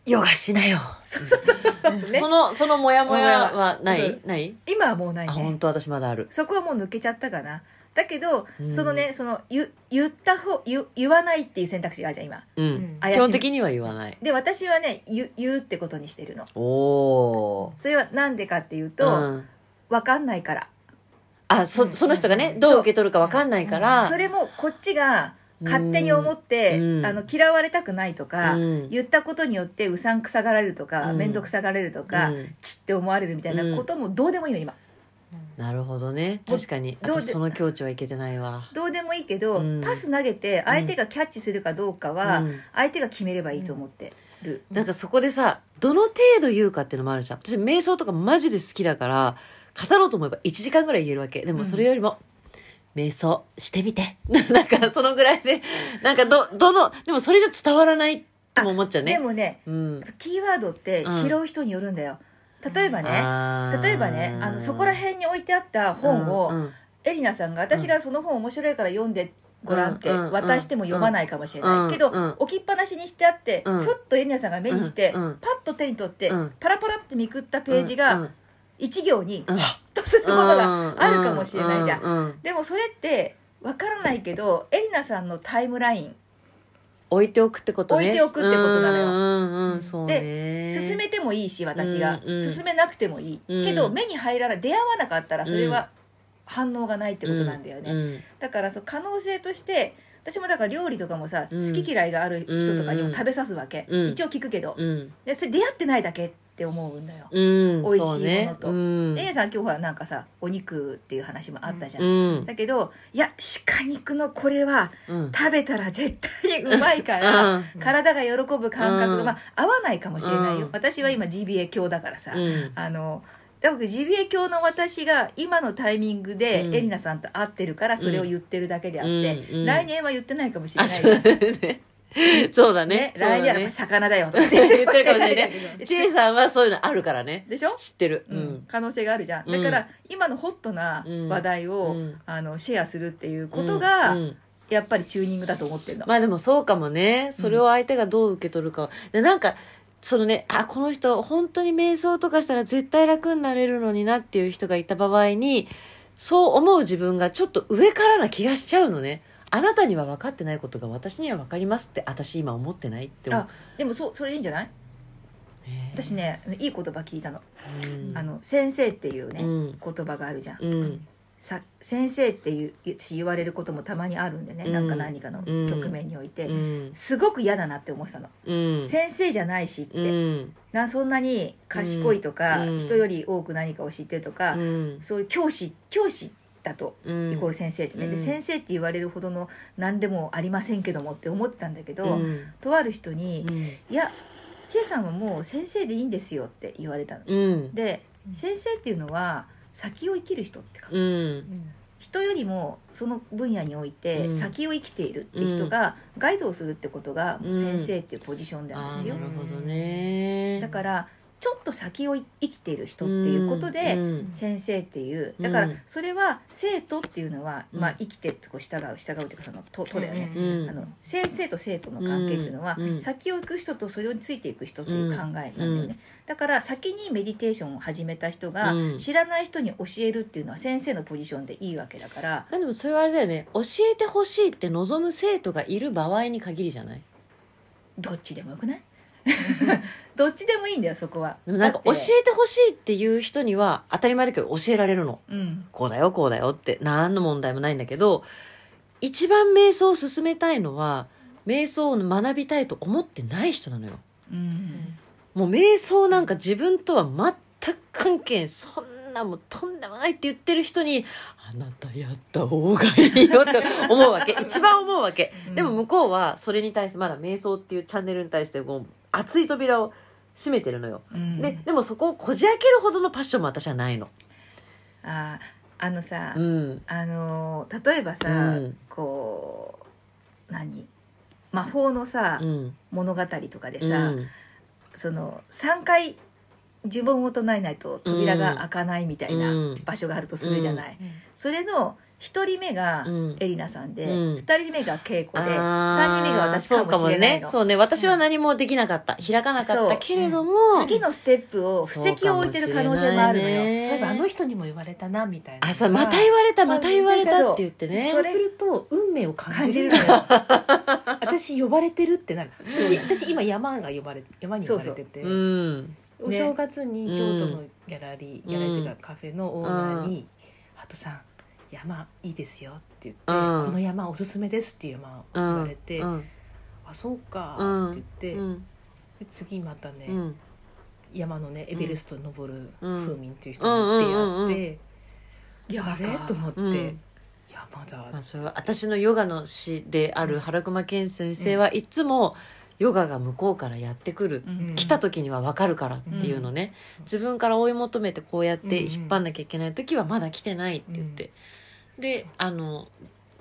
ヨガしなよ。そうそうそうそうそう。ねその、そのモヤモヤはなモヤいない？今はもうないあ、ね本当私まだある。そこはもう抜けちゃったかな。だけど、うん。そのねその言言った方言言わないっていう選択肢があるじゃん今。うん。うん。基本的には言わない。で私はね言う言うってことにしてるの。おー。それはなんでかっていうと、うん。分かんないから。あ、そ、その人がね、どう受け取るかわかんないから、それもこっちが勝手に思って、うん。あの嫌われたくないとか、うん。言ったことによってうさんくさがられるとかうん。面倒、くさがられるとか、うん。チって思われるみたいなこともどうでもいいの今。なるほどね。確かに。どうその境地はいけてないわ。どうでもいいけど、うん。パス投げて相手がキャッチするかどうかは、うん。相手が決めればいいと思ってる、なんかそこでさ、どの程度言うかっていうのもあるじゃん。私、瞑想とかマジで好きだから、語ろうと思えば1時間ぐらい言えるわけ。でもそれよりも、瞑想してみて。なんかそのぐらいで、なんかど、どの、でもそれじゃ伝わらないとも思っちゃうね。でもねうん。キーワードってうん。拾う人によるんだよ、例えばね例えばねあのそこら辺に置いてあった本を、うんうん。エリナさんが私がその本面白いから読んでごらんってうんうん渡しても読まないかもしれない、うんけど、うん。置きっぱなしにしてあって、うん。ふっとエリナさんが目にして、うんうん。パッと手に取って、うん。パラパラってめくったページうんが一行にうん。ハッとするものがあるかもしれないじゃん、でもそれってわからないけどエリナさんのタイムライン置いておくってことね。置いておくってことなのよ。うんうんうん、そうね。進めてもいいし私が、うんうん進めなくてもいい、うん。けど目に入らない出会わなかったらそれは反応がないってことなんだよね、うん。だからそう可能性として私もだから料理とかもさ、うん。好き嫌いがある人とかにも食べさすわけ、うん。一応聞くけど、うん。でそれ出会ってないだけって思うんだよ、うん。美味しいものと。うん。さん今日ほらなんかさお肉っていう話もあったじゃん、うん。だけどいや鹿肉のこれはうん。食べたら絶対にうまいから、うん。体が喜ぶ感覚が、うん。まあ合わないかもしれないよ、うん。私は今 GBA 教だからさ、うん。あのだから GBA 教の私が今のタイミングでうん。エリナさんと会ってるからそれを言ってるだけであって、来年は言ってないかもしれあ、ないじゃん。そうだねね。そうだ来年はね。魚だよとか言ってるかもしれなない いね。ちえさんはそういうのあるからね。でしょ、知ってる。ううんん。可能性があるじゃんうんだから今のホットな話題を、うんあのシェアするっていうことが、うんやっぱりチューニングだと思ってるの、まあでもそうかもね。それを相手がどう受け取るか。でなんか、そのね、あ、この人、本当に瞑想とかしたら絶対楽になれるのになっていう人がいた場合に、そう思う自分がちょっと上からな気がしちゃうのね。あなたには分かってないことが私には分かりますって私今思ってないって思う。あ。でもそうそれいいんじゃない？私ねいい言葉聞いたの,、うん。あの先生っていうね、うん。言葉があるじゃん、うん。さ先生っていう私言われることもたまにあるんでね、うん。なんか何かの局面において、うん。すごく嫌だなって思ってたの、うん。先生じゃないしって、うん。なそんなに賢いとか、うん。人より多く何かを知ってるとか、うん。そういう教師教師だとうん。イコール先生ってね、でうん。先生って言われるほどの何でもありませんけどもって思ってたんだけど、うん。とある人にうん「いや千恵さんはもう先生でいいんですよ」って言われたの。うん。で先生っていうのは先を生きる人ってかうん。人よりもその分野においてうん。先を生きているって人がガイドをするってことが先生っていうポジションなんあですよ。ーなるほどね。だからちょっと先を生きている人っていうことでうん先生っていう。だからうん。それは生徒っていうのは、うん。まあ、生きてこう従う従うっていうかそのととだよね、うん。あの先生と生徒の関係っていうのは、うん。先を行く人とそれについていく人っていう考えなんだよね、うん。だから先にメディテーションを始めた人が、うん。知らない人に教えるっていうのは先生のポジションでいいわけだから。まあでもそれはあれだよね。教えてほしいって望む生徒がいる場合に限りじゃない？どっちでもよくない？どっちでもいいんだよそこは。でもなんかだって。教えてほしいっていう人には当たり前だけど教えられるの。うん。こうだよこうだよって何の問題もないんだけど一番瞑想を進めたいのは瞑想を学びたいと思ってない人なのよ。うん。もう瞑想なんか自分とは全く関係ないそんなもうとんでもないって言ってる人にあなたやった方がいいよって思うわけ。一番思うわけ。うん。でも向こうはそれに対してまだ瞑想っていうチャンネルに対してもう熱い扉を閉めてるのよ、うん。ででもそこをこじ開けるほどのパッションも私はないの。あーあのさ、うん。あのー例えばさ、うん。こう何？魔法のさ、うん。物語とかでさ、うん。その3回呪文を唱えないと扉が開かないみたいなうん。場所があるとするじゃない、それの一人目がうん。エリナさんでうん。二人目が稽古であー三人目が私かもしれないの。そうかもね。そうね。私は何もできなかった。開かなかったけれども。次のステップを布石を置いてる可能性もあるのよ。そういね。そういえばあの人にも言われたなみたいな。あ、そう、また言われた、また言われたって言ってね。そう。すると運命を感じる感じるのよ。私呼ばれてるってなる。私私今山が呼ばれ山に呼ばれてて。うん。お正月に京都のギャラリー、うんギャラリーというかカフェのオーナーに「ハトさん山いいですよ」って言って、うん。この山おすすめです」っていう山を言われて「うん。あそうか」うん。って言って、うん。で次またね、うん。山のねエベレストに登るうん。風民っていう人に出会って、いやあれと思って、うん。山だ。まあ、それは私のヨガの師である原熊健先生はいつもヨガが向こうからやってくる、うん。来た時には分かるからっていうのね、自分から追い求めてこうやって引っ張んなきゃいけない時はまだ来てないって言って、であの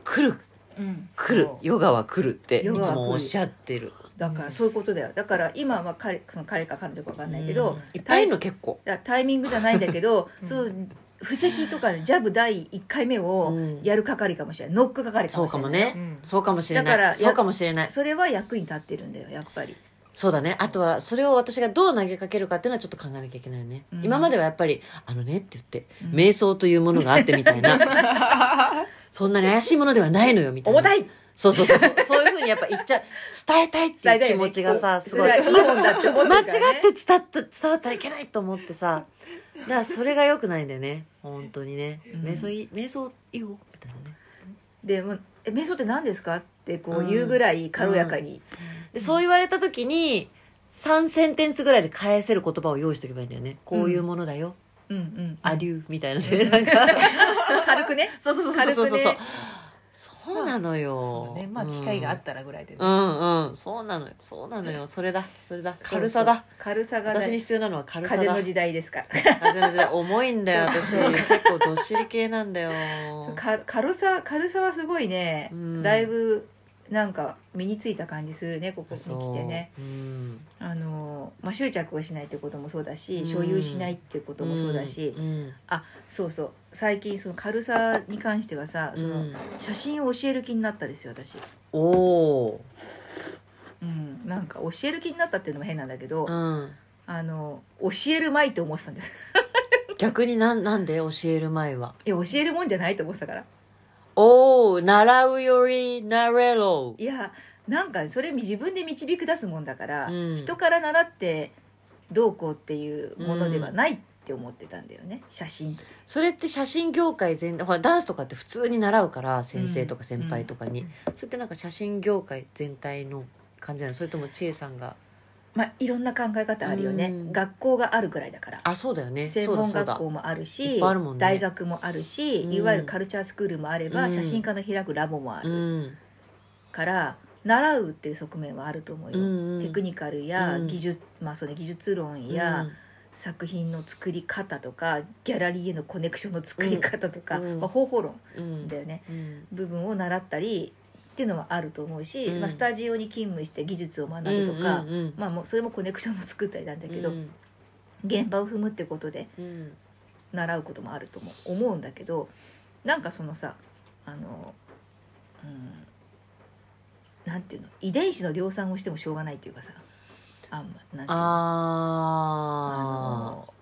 来る。うん来る。そう。ヨガは来るっていつヨガは来る。もおっしゃってる。だからそういうことだよ。だから今は彼その彼か彼女か分かんないけど、うん。いっぱいいるの結構。だタイミングじゃないんだけど、うん。そう布石とかジャブ第1回目をうん。やる係かもしれない。ノック係かそうもしれない。かもね、うん。そうかもしれだからそうかもしれない。それは役に立ってるんだよやっぱりそうだね。あとはそれを私がどう投げかけるかっていうのはちょっと考えなきゃいけないよね、うん。今まではやっぱり「あのね」って言って、うん。瞑想というものがあってみたいな。そんなに怪しいものではないのよみたいな。重たい。そうそうそうそう。そういうふうにやっぱ言っちゃ伝えたいっていう気持ちがさそうすごいいいもんだって思って間違って伝わった伝わったらいけないと思ってさ。だからそれがよくないんだよね。本当にね、うん。瞑想いい瞑想いいよみたいなね。でもえ瞑想って何ですか？ってこう言うぐらい軽やかに、でそう言われた時に3センテンスぐらいで返せる言葉を用意しておけばいいんだよね。こういうものだよ、うん。うんアデューみたいなね。なんか。軽くね。そうそうそうそうそうそう。そうなのよ。ね。まあ機会があったらぐらいでね、うんうん。そうなのよ。そうなのよ。それだ。それだ。軽さだ。軽さが私に必要なのは軽さだ。風の時代ですから。風の時代。重いんだよ私。結構どっしり系なんだよ。か軽さ軽さはすごいね、うん。だいぶなんか身についた感じするねここに来てね。う。ん。あの、まあ、執着をしないってこともそうだし、うん。所有しないってこともそうだし、うん。あそうそう。最近その軽さに関してはさその、うん。写真を教える気になったですよ私、おおうん、なんか教える気になったっていうのも変なんだけど、あの教えるまいと思ってたんだよ。逆になんなんで教える前は？いや教えるもんじゃないと思ってたからおお習うよりなれろ。いやなんかそれ自分で導き出すもんだから、うん。人から習ってどうこうっていうものではないって思ってたんだよね。写真ってそれって写真業界全ほらダンスとかって普通に習うから先生とか先輩とかに、それってなんか写真業界全体の感じなの？それとも千恵さんがまあいろんな考え方あるよね、うん。学校があるぐらいだから。あそうだよね。専門学校もあるいしね。大学もあるし、うん。いわゆるカルチャースクールもあれば、うん。写真家の開くラボもあうるん。から習うっていう側面はあると思うよ、うんうん。テクニカルやうん。技術、まあそれ技術論や、作品の作り方とかギャラリーへのコネクションの作り方とか、うん。まあ、方法論うん。だよね。うん。部分を習ったりっていうのはあると思うし、うん。まあ、スタジオに勤務して技術を学ぶとか、うんうんうん。まあ、もうそれもコネクションも作ったりなんだけど、うん。現場を踏むってことでうん習うこともあるとも思うんだけどなんかそのさあの、うん、なんていうの遺伝子の量産をしてもしょうがないっていうかさあんまなんていうのあの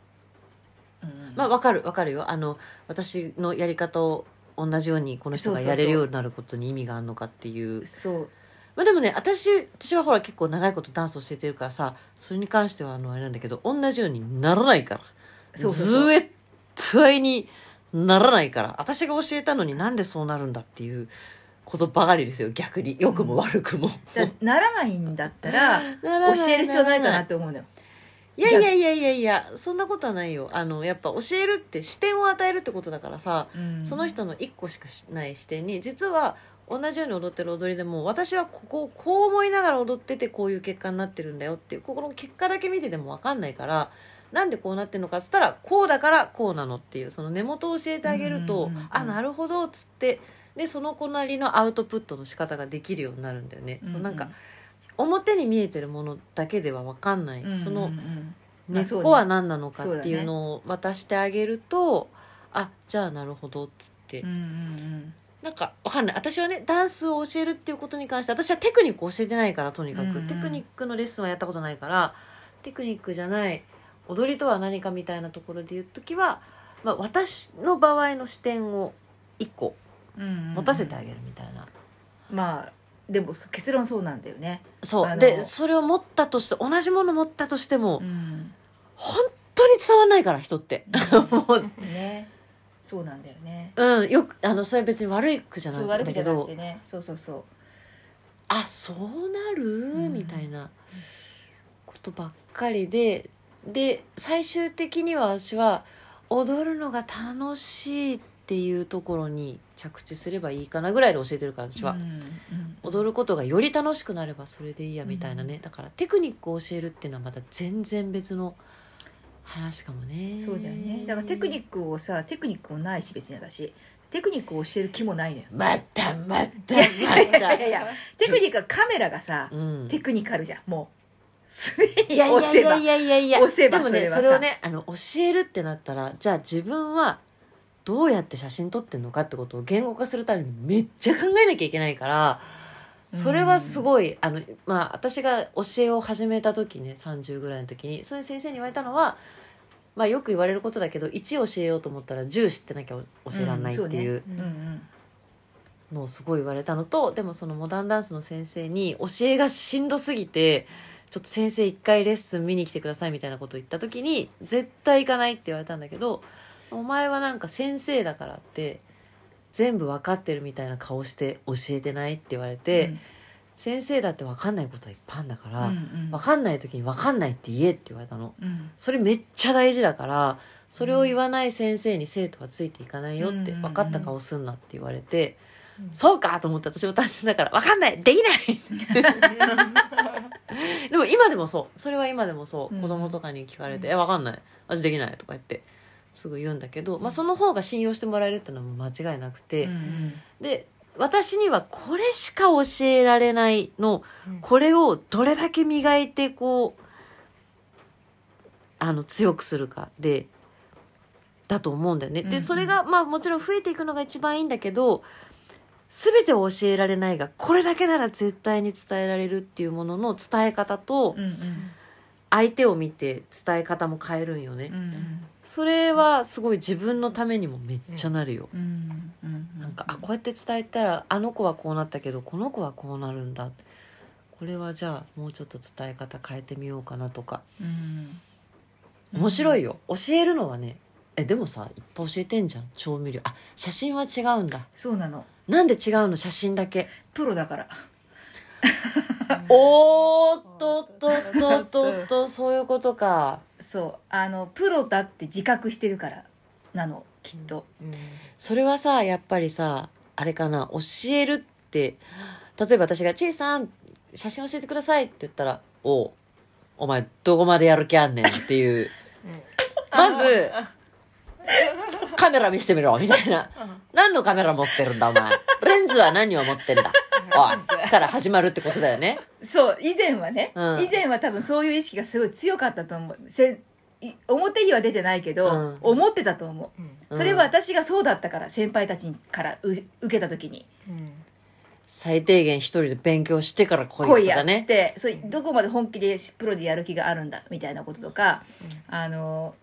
うん。ーまあわかるわかるよ。あの私のやり方を同じようにこの人がやれるようになることに意味があるのかっていう。そう。まあでもね私私はほら結構長いことダンスを教えてるからさそれに関してはあのあれなんだけど同じようにならないから。そう絶対にならないから。私が教えたのになんでそうなるんだっていうことばかりですよ。逆に。良くも悪くも、だ ならないんだったら 教える必要ないかなって思うのよいやいやいやいや。いやそんなことはないよ。あのやっぱ教えるって視点を与えるってことだからさ、うん。その人の一個しかしない視点に実は同じように踊ってる踊りでも私はここをこう思いながら踊っててこういう結果になってるんだよっていうここの結果だけ見てても分かんないからなんでこうなってるのかっつったらこうだからこうなのっていうその根元を教えてあげると、うんうんうんうん。あなるほどっつってでその子なりのアウトプットの仕方ができるようになるんだよね。そうなんか表に見えてるものだけでは分かんない、うんうんうん。その根っこは何なのかっていうのを渡してあげると、あじゃあなるほどっつって。て、うんうん。なんかわかんない。私はねダンスを教えるっていうことに関して私はテクニックを教えてないからとにかく、うんうん。テクニックのレッスンはやったことないからテクニックじゃない踊りとは何かみたいなところで言う時は、まあ、私の場合の視点を一個うんうんうん。持たせてあげるみたいな、まあでも結論そうなんだよね。そう。でそれを持ったとして同じもの持ったとしても、うん。本当に伝わんないから人って。もう。ね。そうなんだよね。うん。よくあのそれは別に悪い句じゃないそうんだけどてね。そうそうそう。あそうなる、ん。みたいな。ことばっかりで。で最終的には私は踊るのが楽しいっていうところに着地すればいいかなぐらいで教えてるから私は、うんうん踊ることがより楽しくなればそれでいいやみたい。なね、だからテクニックを教えるっていうのはまた全然別の話かもね。そうだよね。だからテクニックをさテクニックもないし別に私。テクニックを教える気もないのよ。またまたいやいやいまやいや。テクニックはカメラがさた、うん。テクニカルじゃん。もう。すでにいやい押せば。やいやいやいやでもねそれをねあの教えるってなったらじゃあ自分はどうやって写真撮ってんのかってことを言語化するためにめっちゃ考えなきゃいけないからそれはすごいあのまあ私が教えを始めた時ね30ぐらいの時にそれ先生に言われたのはまあよく言われることだけど1教えようと思ったら10知ってなきゃ教えられないっていうのをすごい言われたのとでもそのモダンダンスの先生に教えがしんどすぎてちょっと先生一回レッスン見に来てくださいみたいなことを言った時に絶対行かないって言われたんだけどお前はなんか先生だからって全部分かってるみたいな顔して教えてないって言われて、先生だって分かんないことはいっぱいあるんだから、うんうん。分かんない時に分かんないって言えって言われたの。うん。それめっちゃ大事だからそれを言わない先生に生徒はついていかないよってうん。分かった顔すんなって言われて、うん。そうかと思って私も単純だから分かんないできない でも今でもそう。それは今でもそう、うん。子供とかに聞かれて「え分かんない。私できない」とか言ってすぐ言うんだけど、まあ、その方が信用してもらえるっていうのは間違いなくて、うんうん。で私にはこれしか教えられないのうん。これをどれだけ磨いてこうあの強くするかでだと思うんだよね。でそれがまあもちろん増えていくのが一番いいんだけど全てを教えられないがこれだけなら絶対に伝えられるっていうものの伝え方と相手を見て伝え方も変えるんよね。うんうんそれはすごい自分のためにもめっちゃなるよ。うん。うん。なんかあこうやって伝えたらあの子はこうなったけどこの子はこうなるんだ。これはじゃあもうちょっと伝え方変えてみようかなとか。うん。面白いよ、教えるのはねえでもさいっぱい教えてんじゃん。調味料。あ写真は違うんだ。そうなの。なんで違うの？写真だけ。プロだからおーっとっとっとっとっとそういうことか。そう。あのプロだって自覚してるからなの。きっと。それはさやっぱりさあれかな教えるって例えば私が「ちいさん写真教えてください」って言ったら「おうお前どこまでやる気あんねん」っていう。まずカメラ見せてみろみたいな。何のカメラ持ってるんだお前。レンズは何を持ってるんだから始まるってことだよね。そう以前はね、うん。以前は多分そういう意識がすごい強かったと思う。せい表には出てないけど、うん。思ってたと思う。うん。それは私がそうだったから先輩たちからう受けた時に。最低限一人で勉強してから来来いやとかね。てそうどこまで本気でプロでやる気があるんだみたいなこととか、あの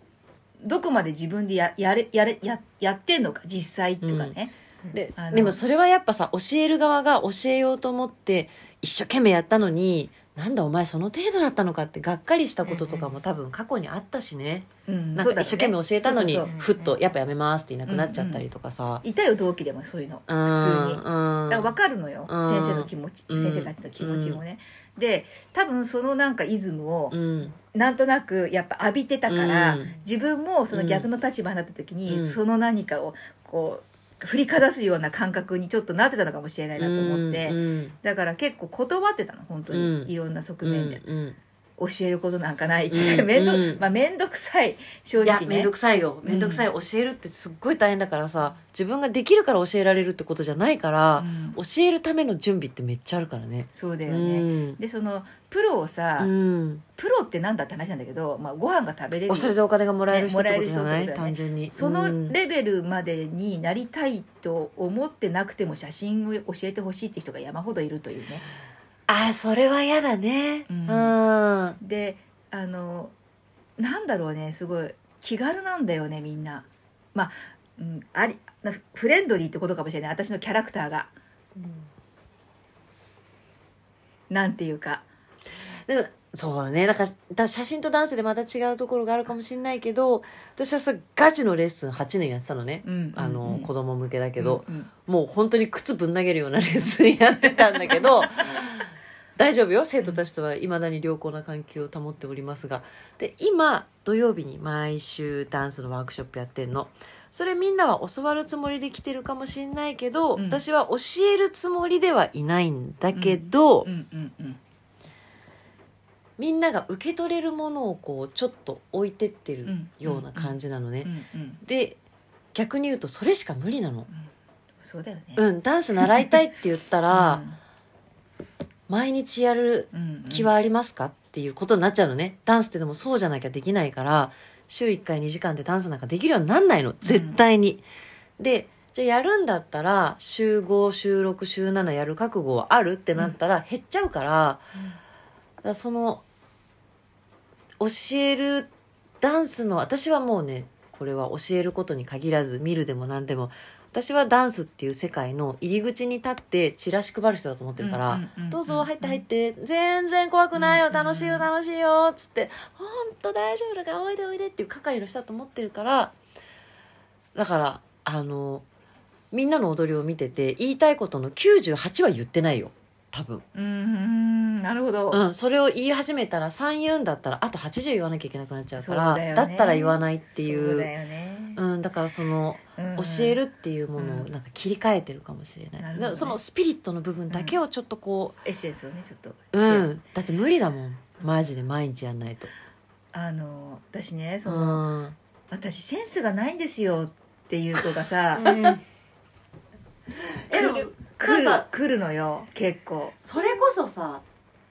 どこまで自分でややれやれややってんのか実際とかね、ででもそれはやっぱさ教える側が教えようと思って一生懸命やったのになんだお前その程度だったのかってがっかりしたこととかも多分過去にあったしね、うんなんか一生懸命教えたのにふっとやっぱやめますっていなくなっちゃったりとかさ、いたよ同期でもそういうの。うん普通に。うん。だから分かるのよ、うん。先生の気持ち、うん。先生たちの気持ちもね、で多分そのなんかイズムをうん。なんとなくやっぱ浴びてたから、うん。自分もその逆の立場になった時に、うん。その何かをこう振りかざすような感覚にちょっとなってたのかもしれないなと思って、うんだから結構断ってたの本当に、うん。いろんな側面で、うんうん教えることなんかない。って、うん めんどうん。まあ面倒くさい。正直ね。いやめんどくさいよ。めんどくさい、教えるってすっごい大変だからさ自分ができるから教えられるってことじゃないから、うん。教えるための準備ってめっちゃあるからね。うそうだよね、ん、でそのプロをさ、うん、プロってなんだって話なんだけど、まあ、ご飯が食べれる。それでお金がもらえる人ってことじゃない、ね単純に。そうん。のレベルまでになりたいと思ってなくても写真を教えてほしいって人が山ほどいるというねあそれは嫌だね。ううん。ん、であのなんだろうね。すごい気軽なんだよねみんな。まあ、うん、ありなフレンドリーってことかもしれない。私のキャラクターが。なんていうか。でもそうだね。だからだ写真とダンスでまた違うところがあるかもしれないけど私はさガチのレッスン8年やってたのね、うん。あの、うん。子供向けだけど、うんうん。もう本当に靴ぶん投げるようなレッスンやってたんだけど大丈夫よ。生徒たちとはいまだに良好な関係を保っておりますが。で今土曜日に毎週ダンスのワークショップやってんの。それみんなは教わるつもりで来てるかもしれないけど、うん。私は教えるつもりではいないんだけど、うんうんうんみんなが受け取れるものをこうちょっと置いてってるような感じなのね、うんうんで逆に言うとそれしか無理なの。そうだよね。うんダンス習いたいって言ったら、うん毎日やるうん気はありますかっていうことになっちゃうのね。ダンスってでもそうじゃなきゃできないから週1回2時間でダンスなんかできるようになんないの。絶対に、でじゃあやるんだったら週5週6週7やる覚悟はあるってなったら減っちゃうから,、だからその教えるダンスの私はもうねこれは教えることに限らず見るでも何でも私はダンスっていう世界の入り口に立ってチラシ配る人だと思ってるから、どうぞ入って入って、全然怖くないようん楽しいよ楽しいよっつって「ほんと大丈夫だからおいでおいで」っていう係の人だと思ってるからだからあのみんなの踊りを見てて言いたいことの98は言ってないよ多分。うんうんなるほど、うんそれを言い始めたら3言うんだったらあと80言わなきゃいけなくなっちゃうからだよね。ったら言わないっていそううん、だからそのうん教えるっていうものをうん。なんか切り替えてるかもしれない、なるほどね。そのスピリットの部分だけをちょっとこエッセンスをねちょっとう、シェアしうん、だって無理だもん。マジで毎日やんないと。あの私ねそうの、ん。私センスがないんですよっていう子がさ えでも来る。ささ来るのよ結構。それこそさ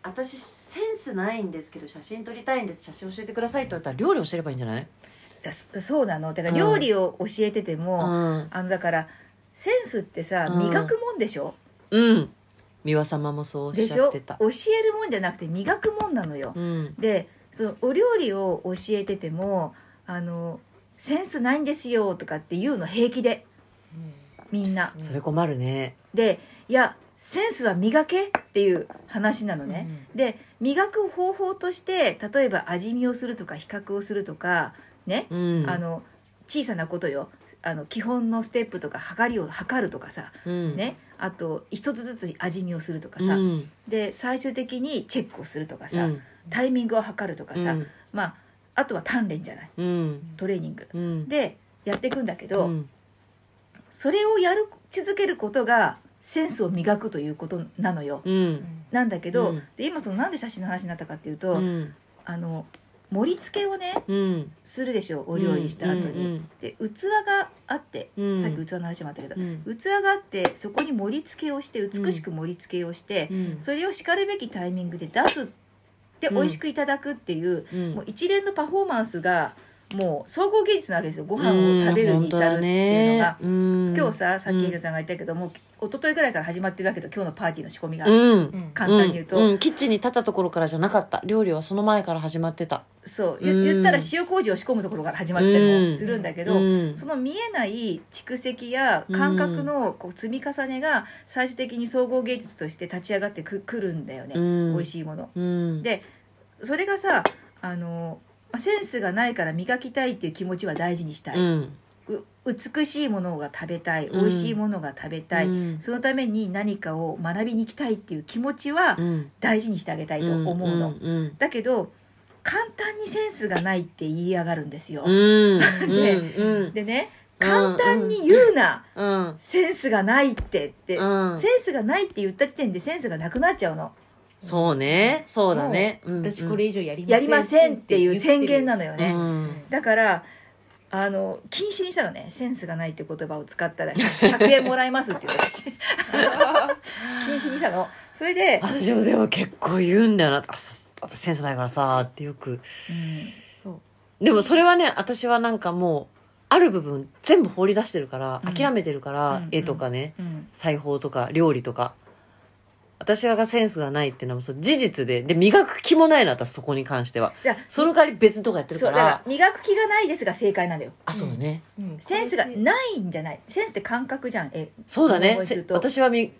私センスないんですけど写真撮りたいんです写真教えてくださいって言ったら料理教えればいいんじゃない？そそうなの？だからうん。料理を教えててうも、ん、あのだからセンスってさうん。磨くもんでしょ、うん、美輪様もそうおっでしゃってた。教えるもんじゃなくて磨くもんなのよ、うん。でそのお料理を教えててもあのセンスないんですよとかって言うの平気で。みんな。それ困るね。でいやセンスは磨けっていう話なのね、で磨く方法として例えば味見をするとか比較をするとかね、うん。あの小さなことよ。あの基本のステップとか測りを測るとかさ、うん。ね、あと一つずつ味見をするとかさ、うん。で最終的にチェックをするとかさ、うん。タイミングを測るとかさ、うん。まああとは鍛錬じゃない。うん。トレーニング。うん。でやっていくんだけど、うん。それをやる続けることがセンスを磨くということなのよ。うん。なんだけど、うん。で今そのなんで写真の話になったかっていうと、うん。あの盛り付けをねうん。するでしょお料理した後に。うんで器があって、うん。さっき器の話もあったけど、うん。器があってそこに盛り付けをして美しく盛り付けをして、うん。それをしかるべきタイミングで出すで美味しくいただくっていう、うん。もう一連のパフォーマンスがもう総合芸術なわけですよ。ご飯を食べるに至るっていうのが。うん。今日ささっきエリさんが言ったけども、一昨日ぐらいから始まってるわけど今日のパーティーの仕込みが、うん。簡単に言うと、ん。んキッチンに立ったところからじゃなかった。料理はその前から始まってた。そう。言ったら塩麹を仕込むところから始まったりもするんだけど、うん。その見えない蓄積や感覚のこう積み重ねが最終的に総合芸術として立ち上がってくくるんだよね、うん。美味しいもの。うん。でそれがさあのセンスがないから磨きたいっていう気持ちは大事にしたい、うん。う美しいものが食べたいうん。美味しいものが食べたい、うん。そのために何かを学びに行きたいっていう気持ちはうん。大事にしてあげたいと思うの、ん。うん。だけど簡単にセンスがないって言いやがるんですよ、うん。ねうん。でねうん。簡単に言うな、うん。センスがないってって、うん。センスがないって言った時点でセンスがなくなっちゃうのそうね。そうだね、私これ以上やりませんやりませんっていう宣言なののよね、うん。だからあの禁止にしたのね。センスがないって言葉を使ったら100円もらえますって言われて禁止にしたの。それで、私もでも結構言うんだよな。私センスないからさってよく。でもそれはね私はなんかもうある部分全部放り出してるから、うん。諦めてるから、うん。絵とかねうん。裁縫とか料理とか私がセンスがないっていうのはもうそう事実でで磨く気もないの私そこに関しては。いやその代わり別のとこやってるから。そうだから磨く気がないですが正解なんだよ。あそうね、うん。センスがないんじゃない。センスって感覚じゃんえそうだね。せ思いすると。私はみ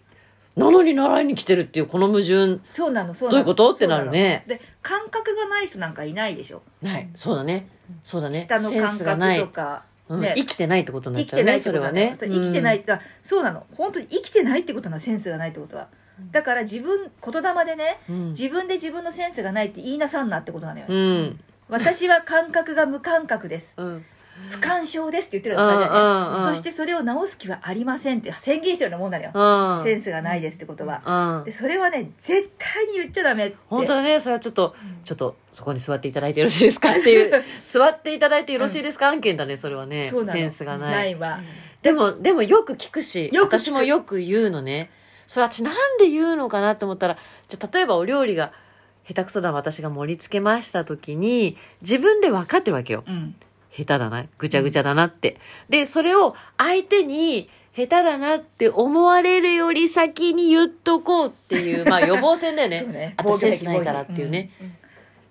なのに習いに来てるっていうこの矛盾。そうなのそうなの。どういうことってなるね。そうなの。で感覚がない人なんかいないでしょ。ない。そうだね。そうだね。下のセン感スがない。覚とか、うん。ね生きてないってことになっ生きてないちゃうね。それはね。生きてない。って、そうなの。本当に生きてないってことなのセンスがないってことはだから自分言霊でねうん。自分で自分のセンスがないって言いなさんなってことなのよ、うん。私は感覚が無感覚です。うん。不感症ですって言ってるうんのうんうん。そしてそれを直す気はありませんって宣言してるようなもんなのよ、うん。センスがないですってことは、うん。でそれはね絶対に言っちゃダメって。本当だねそれはちょっとちょっとそこに座っていただいてよろしいですか？っていう 座っていただいてよろしいですか？案件だねそれはねセンスがない。でもでもよく聞くし私もよく言うのねそれ私なんで言うのかなと思ったらじゃあ例えばお料理が下手くそだ私が盛り付けました時に自分で分かってるわけよ。うん。下手だなぐちゃぐちゃだなって。でそれを相手に下手だなって思われるより先に言っとこうっていう まあ予防線だよね。そうね。私センスないからっていうね、うん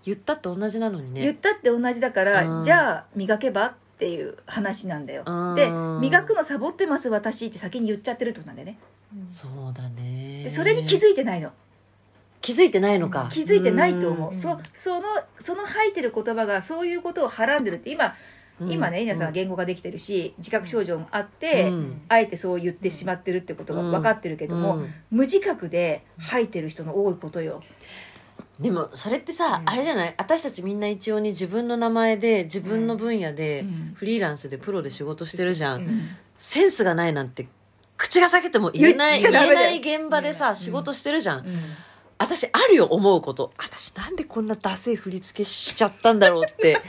言ったって同じなのにね。言ったって同じだから、うん。じゃあ磨けば？っていう話なんだよ。うんで磨くのサボってます私って先に言っちゃってるってことなんだよね。そうだね。でそれに気づいてないの。気づいてないのか。気づいてないと思う、うん。そそのその吐いてる言葉がそういうことをはらんでるって今、うん。今ね稲さんは言語ができてるし自覚症状もあって、うん。あえてそう言ってしまってるってことが分かってるけども、うん。無自覚で吐いてる人の多いことよでもそれってさ、うん。あれじゃない？私たちみんな一応に自分の名前で自分の分野で、うん。フリーランスでプロで仕事してるじゃん、うん。センスがないなんて口が裂けても言えない言えない現場でさ、うん。仕事してるじゃん、うん。私あるよ思うこと。私なんでこんなダセい振り付けしちゃったんだろうって。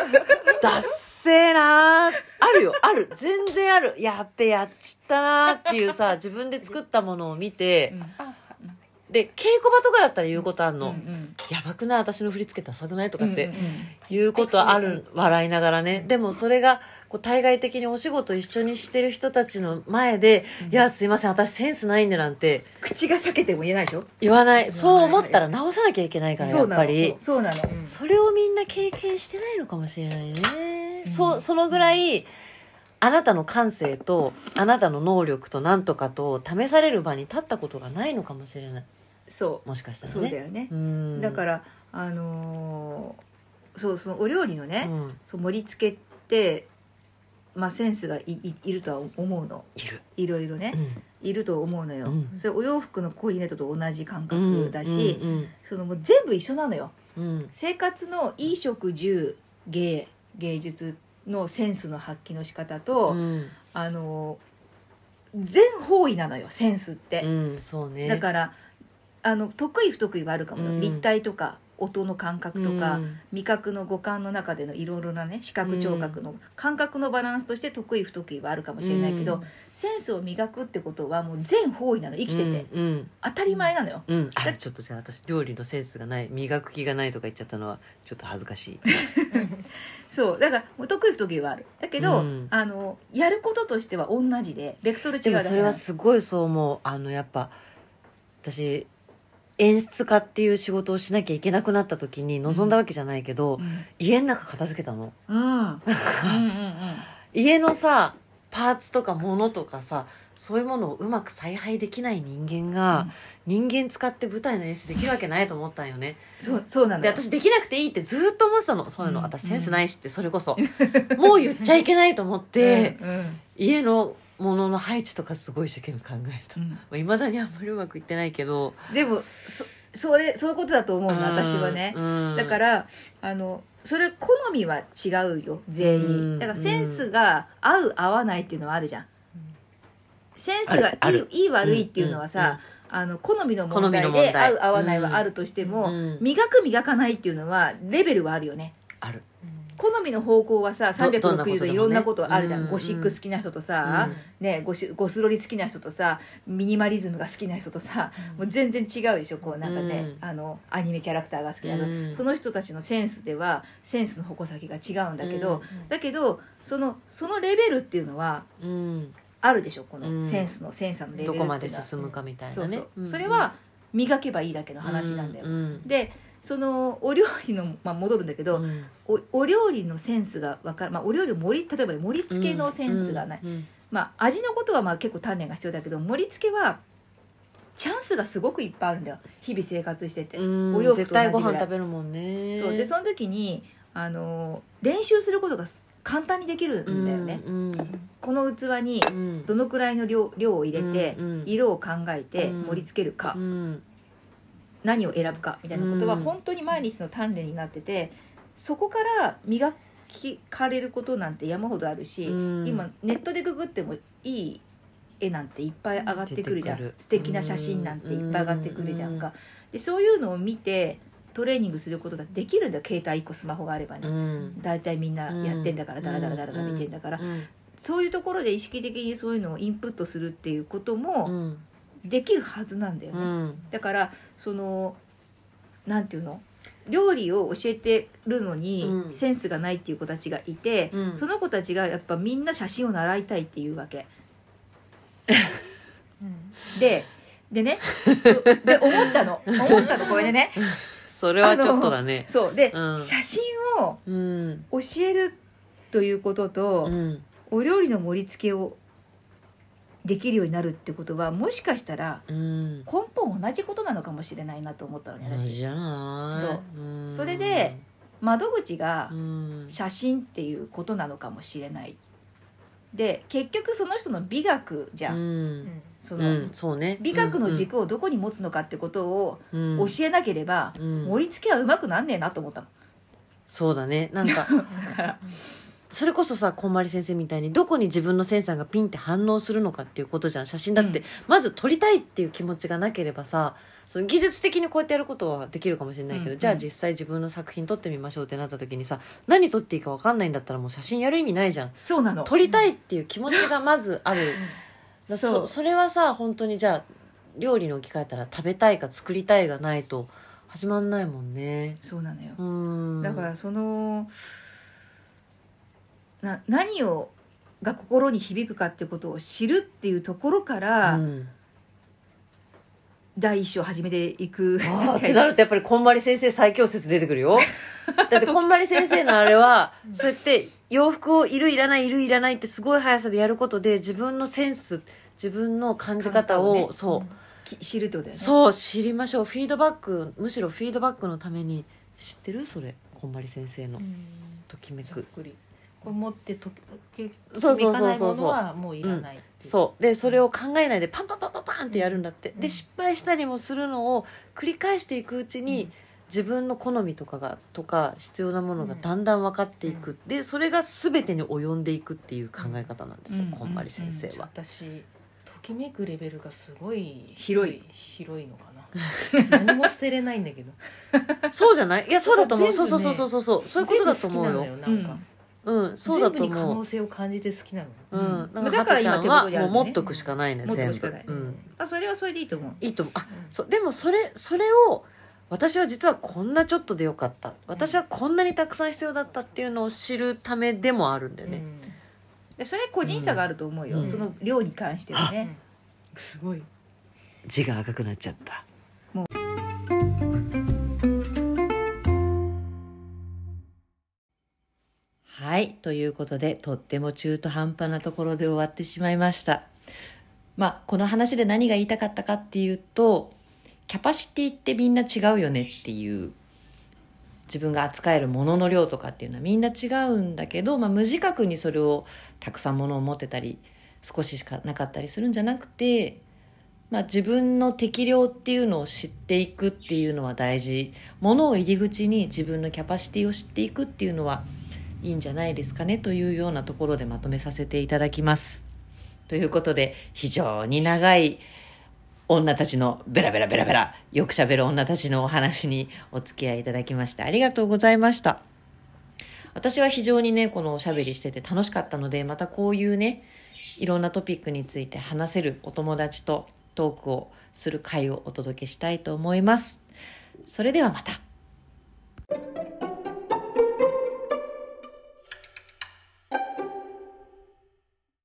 ダッセーなー。あるよ。ある。全然ある。やっべやっちったなーっていうさ自分で作ったものを見て、あで稽古場とかだったら言うことあんの、うんやばくない？私の振り付けダサくない？とかうんってうんうん言うことある、笑いながらね。でもそれが、こう、対外的にお仕事一緒にしてる人たちの前で、いや、すいません、私センスないんでなんて口が裂けても言えないでしょ？言わない。そう思ったら直さなきゃいけないから、やっぱり。そうなの、うん。それをみんな経験してないのかもしれないね。うん。そう、そのぐらい、あなたの感性と、あなたの能力となんとかと、試される場に立ったことがないのかもしれない。そもしかしたうらね。そうだよね、うん。だからあのーそうそのお料理のね、うん。そう盛り付けって、まあ、センスがいいいるとは思うの。いる。いろいろね。う、ん。いると思うのよ、うん。それお洋服のコーディネートと同じ感覚だし、うんそのもう全部一緒なのよ。うん。生活の衣食住芸芸術のセンスの発揮の仕方と、うん。あの全方位なのよセンスって、うん、そうね。だからあの得意不得意はあるかもよ、うん。立体とか音の感覚とか、うん。味覚の五感の中でのいろいろなね視覚聴覚の感覚のバランスとして得意不得意はあるかもしれないけど、うん。センスを磨くってことはもう全方位なの生きてて、うんうん。当たり前なのよ、うん、あだちょっとじゃあ私料理のセンスがない磨く気がないとか言っちゃったのはちょっと恥ずかしい。そう。だからもう得意不得意はある。だけど、うん。あのやることとしては同じでベクトル違でもそれはすごいそう思う。あのやっぱ私演出家っていう仕事をしなきゃいけなくなった時に望んだわけじゃないけど、家の中片付けたの。うん、うん、うんうん 家のさパーツとか物とかさそういうものをうまく采配できない人間が、人間使って舞台の演出できるわけないと思ったんよね。そうそうなのでよ私できなくていいってずっと思ってたの。そういうの、うん。私センスないしってそれこそ、もう言っちゃいけないと思って、うん。うん。家のものの配置とかすごい一生懸命考えた。うん。いまだにあんまりうまくいってないけど。でもそそれそういうことだと思うの私はね、だかららあのそれ好みは違うよ全うん。員だからセンスが合う合わないっていうのはあるじゃん。センスがいい悪いっていうのはさ、あの好みの問題で合う合わないはあるとしても、うん。磨く磨かないっていうのはレベルはあるよね。ある好みの方向はさどどんなことでもね。360度いろんなことあるじゃん、うん。ゴシック好きな人とさ、ね、ゴシゴスロリ好きな人とさミニマリズムが好きな人とさ、もう全然違うでしょこうなんかね、うん。あのアニメキャラクターが好きなの、うん。その人たちのセンスではセンスの矛先が違うんだけど、だけどそのそのレベルっていうのはうん。あるでしょこうん。のセンスのセンサーのレベルっていうのは。どこまで進むかみたいなね。そうそう、ん。それは磨けばいいだけの話なんだよ、うん。でそのお料理の、まあ、戻るんだけど、うん。おお料理のセンスが分かる、まあ、お料理の盛り例えば盛り付けのセンスがない、うんうん。まあ、味のことはまあ結構鍛錬が必要だけど盛り付けはチャンスがすごくいっぱいあるんだよ。日々生活してて、うん。お洋服と同じぐらい。飯食べるもんね。そう。でその時にあの練習することが簡単にできるんだよね、うん。この器にうん。どのくらいの量量を入れて、うんうん。色を考えてうん。盛り付けるか、うん何を選ぶかみたいなことはうん。本当に毎日の鍛錬になっててそこから磨かれることなんて山ほどあるし、うん。今ネットでググってもいい絵なんていっぱい上がってくるじゃん。素敵な写真なんていっぱい上がってくるじゃんか、でそういうのを見てトレーニングすることだってできるんだ。よ携帯1個スマホがあればね、うん。大体みんなやってんだから、ダラダラダラダラ見てんだから、うん。そういうところで意識的にそういうのをインプットするっていうことうもんできるはずなんだよね、うん。だからそのなんていうの？料理を教えてるのにうん。センスがないっていう子たちがいて、うん。その子たちがやっぱみんな写真を習いたいっていうわけ。ででねで思ったの。思ったの。これでね。それはちょっとだね。そう。で、うん。写真をうん。教えるということと、うん。お料理の盛り付けをできるようになるってことはもしかしたらうん。根本同じことなのかもしれないなと思ったのね私。そう。うん。それで窓口がうん。写真っていうことなのかもしれない。で結局その人の美学じゃ、うん。んその、うん。そうね。美学の軸をどこに持つのかってことをうん。教えなければ、うん。盛り付けはうまくなんねえなと思ったの。そうだね。なんか だからそれこそさこんまり先生みたいにどこに自分のセンサーがピンって反応するのかっていうことじゃん。写真だって、うん。まず撮りたいっていう気持ちがなければさその技術的にこうやってやることはできるかもしれないけど、うんじゃあ実際自分の作品撮ってみましょうってなった時にさ何撮っていいか分かんないんだったらもう写真やる意味ないじゃん。そうなの。撮りたいっていう気持ちがまずある。うそそれはさ本当にじゃあ料理に置き換えたら食べたいか作りたいがないと始まんないもんね。そうなのよ、うん。だからそのな何をが心に響くかってことを知るっていうところから、うん。第一章始めていく。ってなるとやっぱりこんまり先生最強説出てくるよ。だってこんまり先生のあれはそうやって洋服をいるいらないいるいらないってすごい速さでやることで自分のセンス自分の感じ方をね。そう、き知るってことだよね。そう知りましょう。フィードバックむしろフィードバックのために。知ってる？それ。こんまり先生のときめくざってときそうそうそうそう。響かないものはもういらないっていう。そう。でそれを考えないでパンパンパンパンパンってやるんだって、うん。で失敗したりもするのを繰り返していくうちに、うん。自分の好みとかがとか必要なものがだんだん分かっていく、でそれが全てに及んでいくっていう考え方なんですよ、うん。こんまり先生は、私ときめくレベルがすごい広い。広いのかな。何も捨てれないんだけど。そうじゃない？いやそうだと思う、そうそうそうそうそう。そういうことだと思うよ。全部好きなのよなんか、うんそうだと全部に可思う能性を感じて好きなのうん、うんだからだから今は手元にあるね。もう持っとくしかないね、持っと全部くしかない。うん。あそれはそれでいいと思う。いいと思う。あうん。そうでもそれそれを私は実はこんなちょっとでよかった。私はこんなにたくさん必要だったっていうのを知るためでもあるんだよね、でそれ個人差があると思うよ、うん。その量に関してはね、すごい。字が赤くなっちゃったはいということでとっても中途半端なところで終わってしまいました。まあこの話で何が言いたかったかっていうとキャパシティってみんな違うよねっていう自分が扱えるものの量とかっていうのはみんな違うんだけど、まあ、無自覚にそれをたくさんものを持ってたり少ししかなかったりするんじゃなくて、まあ、自分の適量っていうのを知っていくっていうのは大事。ものを入り口に自分のキャパシティを知っていくっていうのはいいんじゃないですかねというようなところでまとめさせていただきます。ということで非常に長い女たちのベラベラベラベラよく喋る女たちのお話にお付き合いいただきましてありがとうございました。私は非常にね、このおしゃべりしてて楽しかったので、またこういうね、いろんなトピックについて話せるお友達とトークをする回をお届けしたいと思います。それではまた。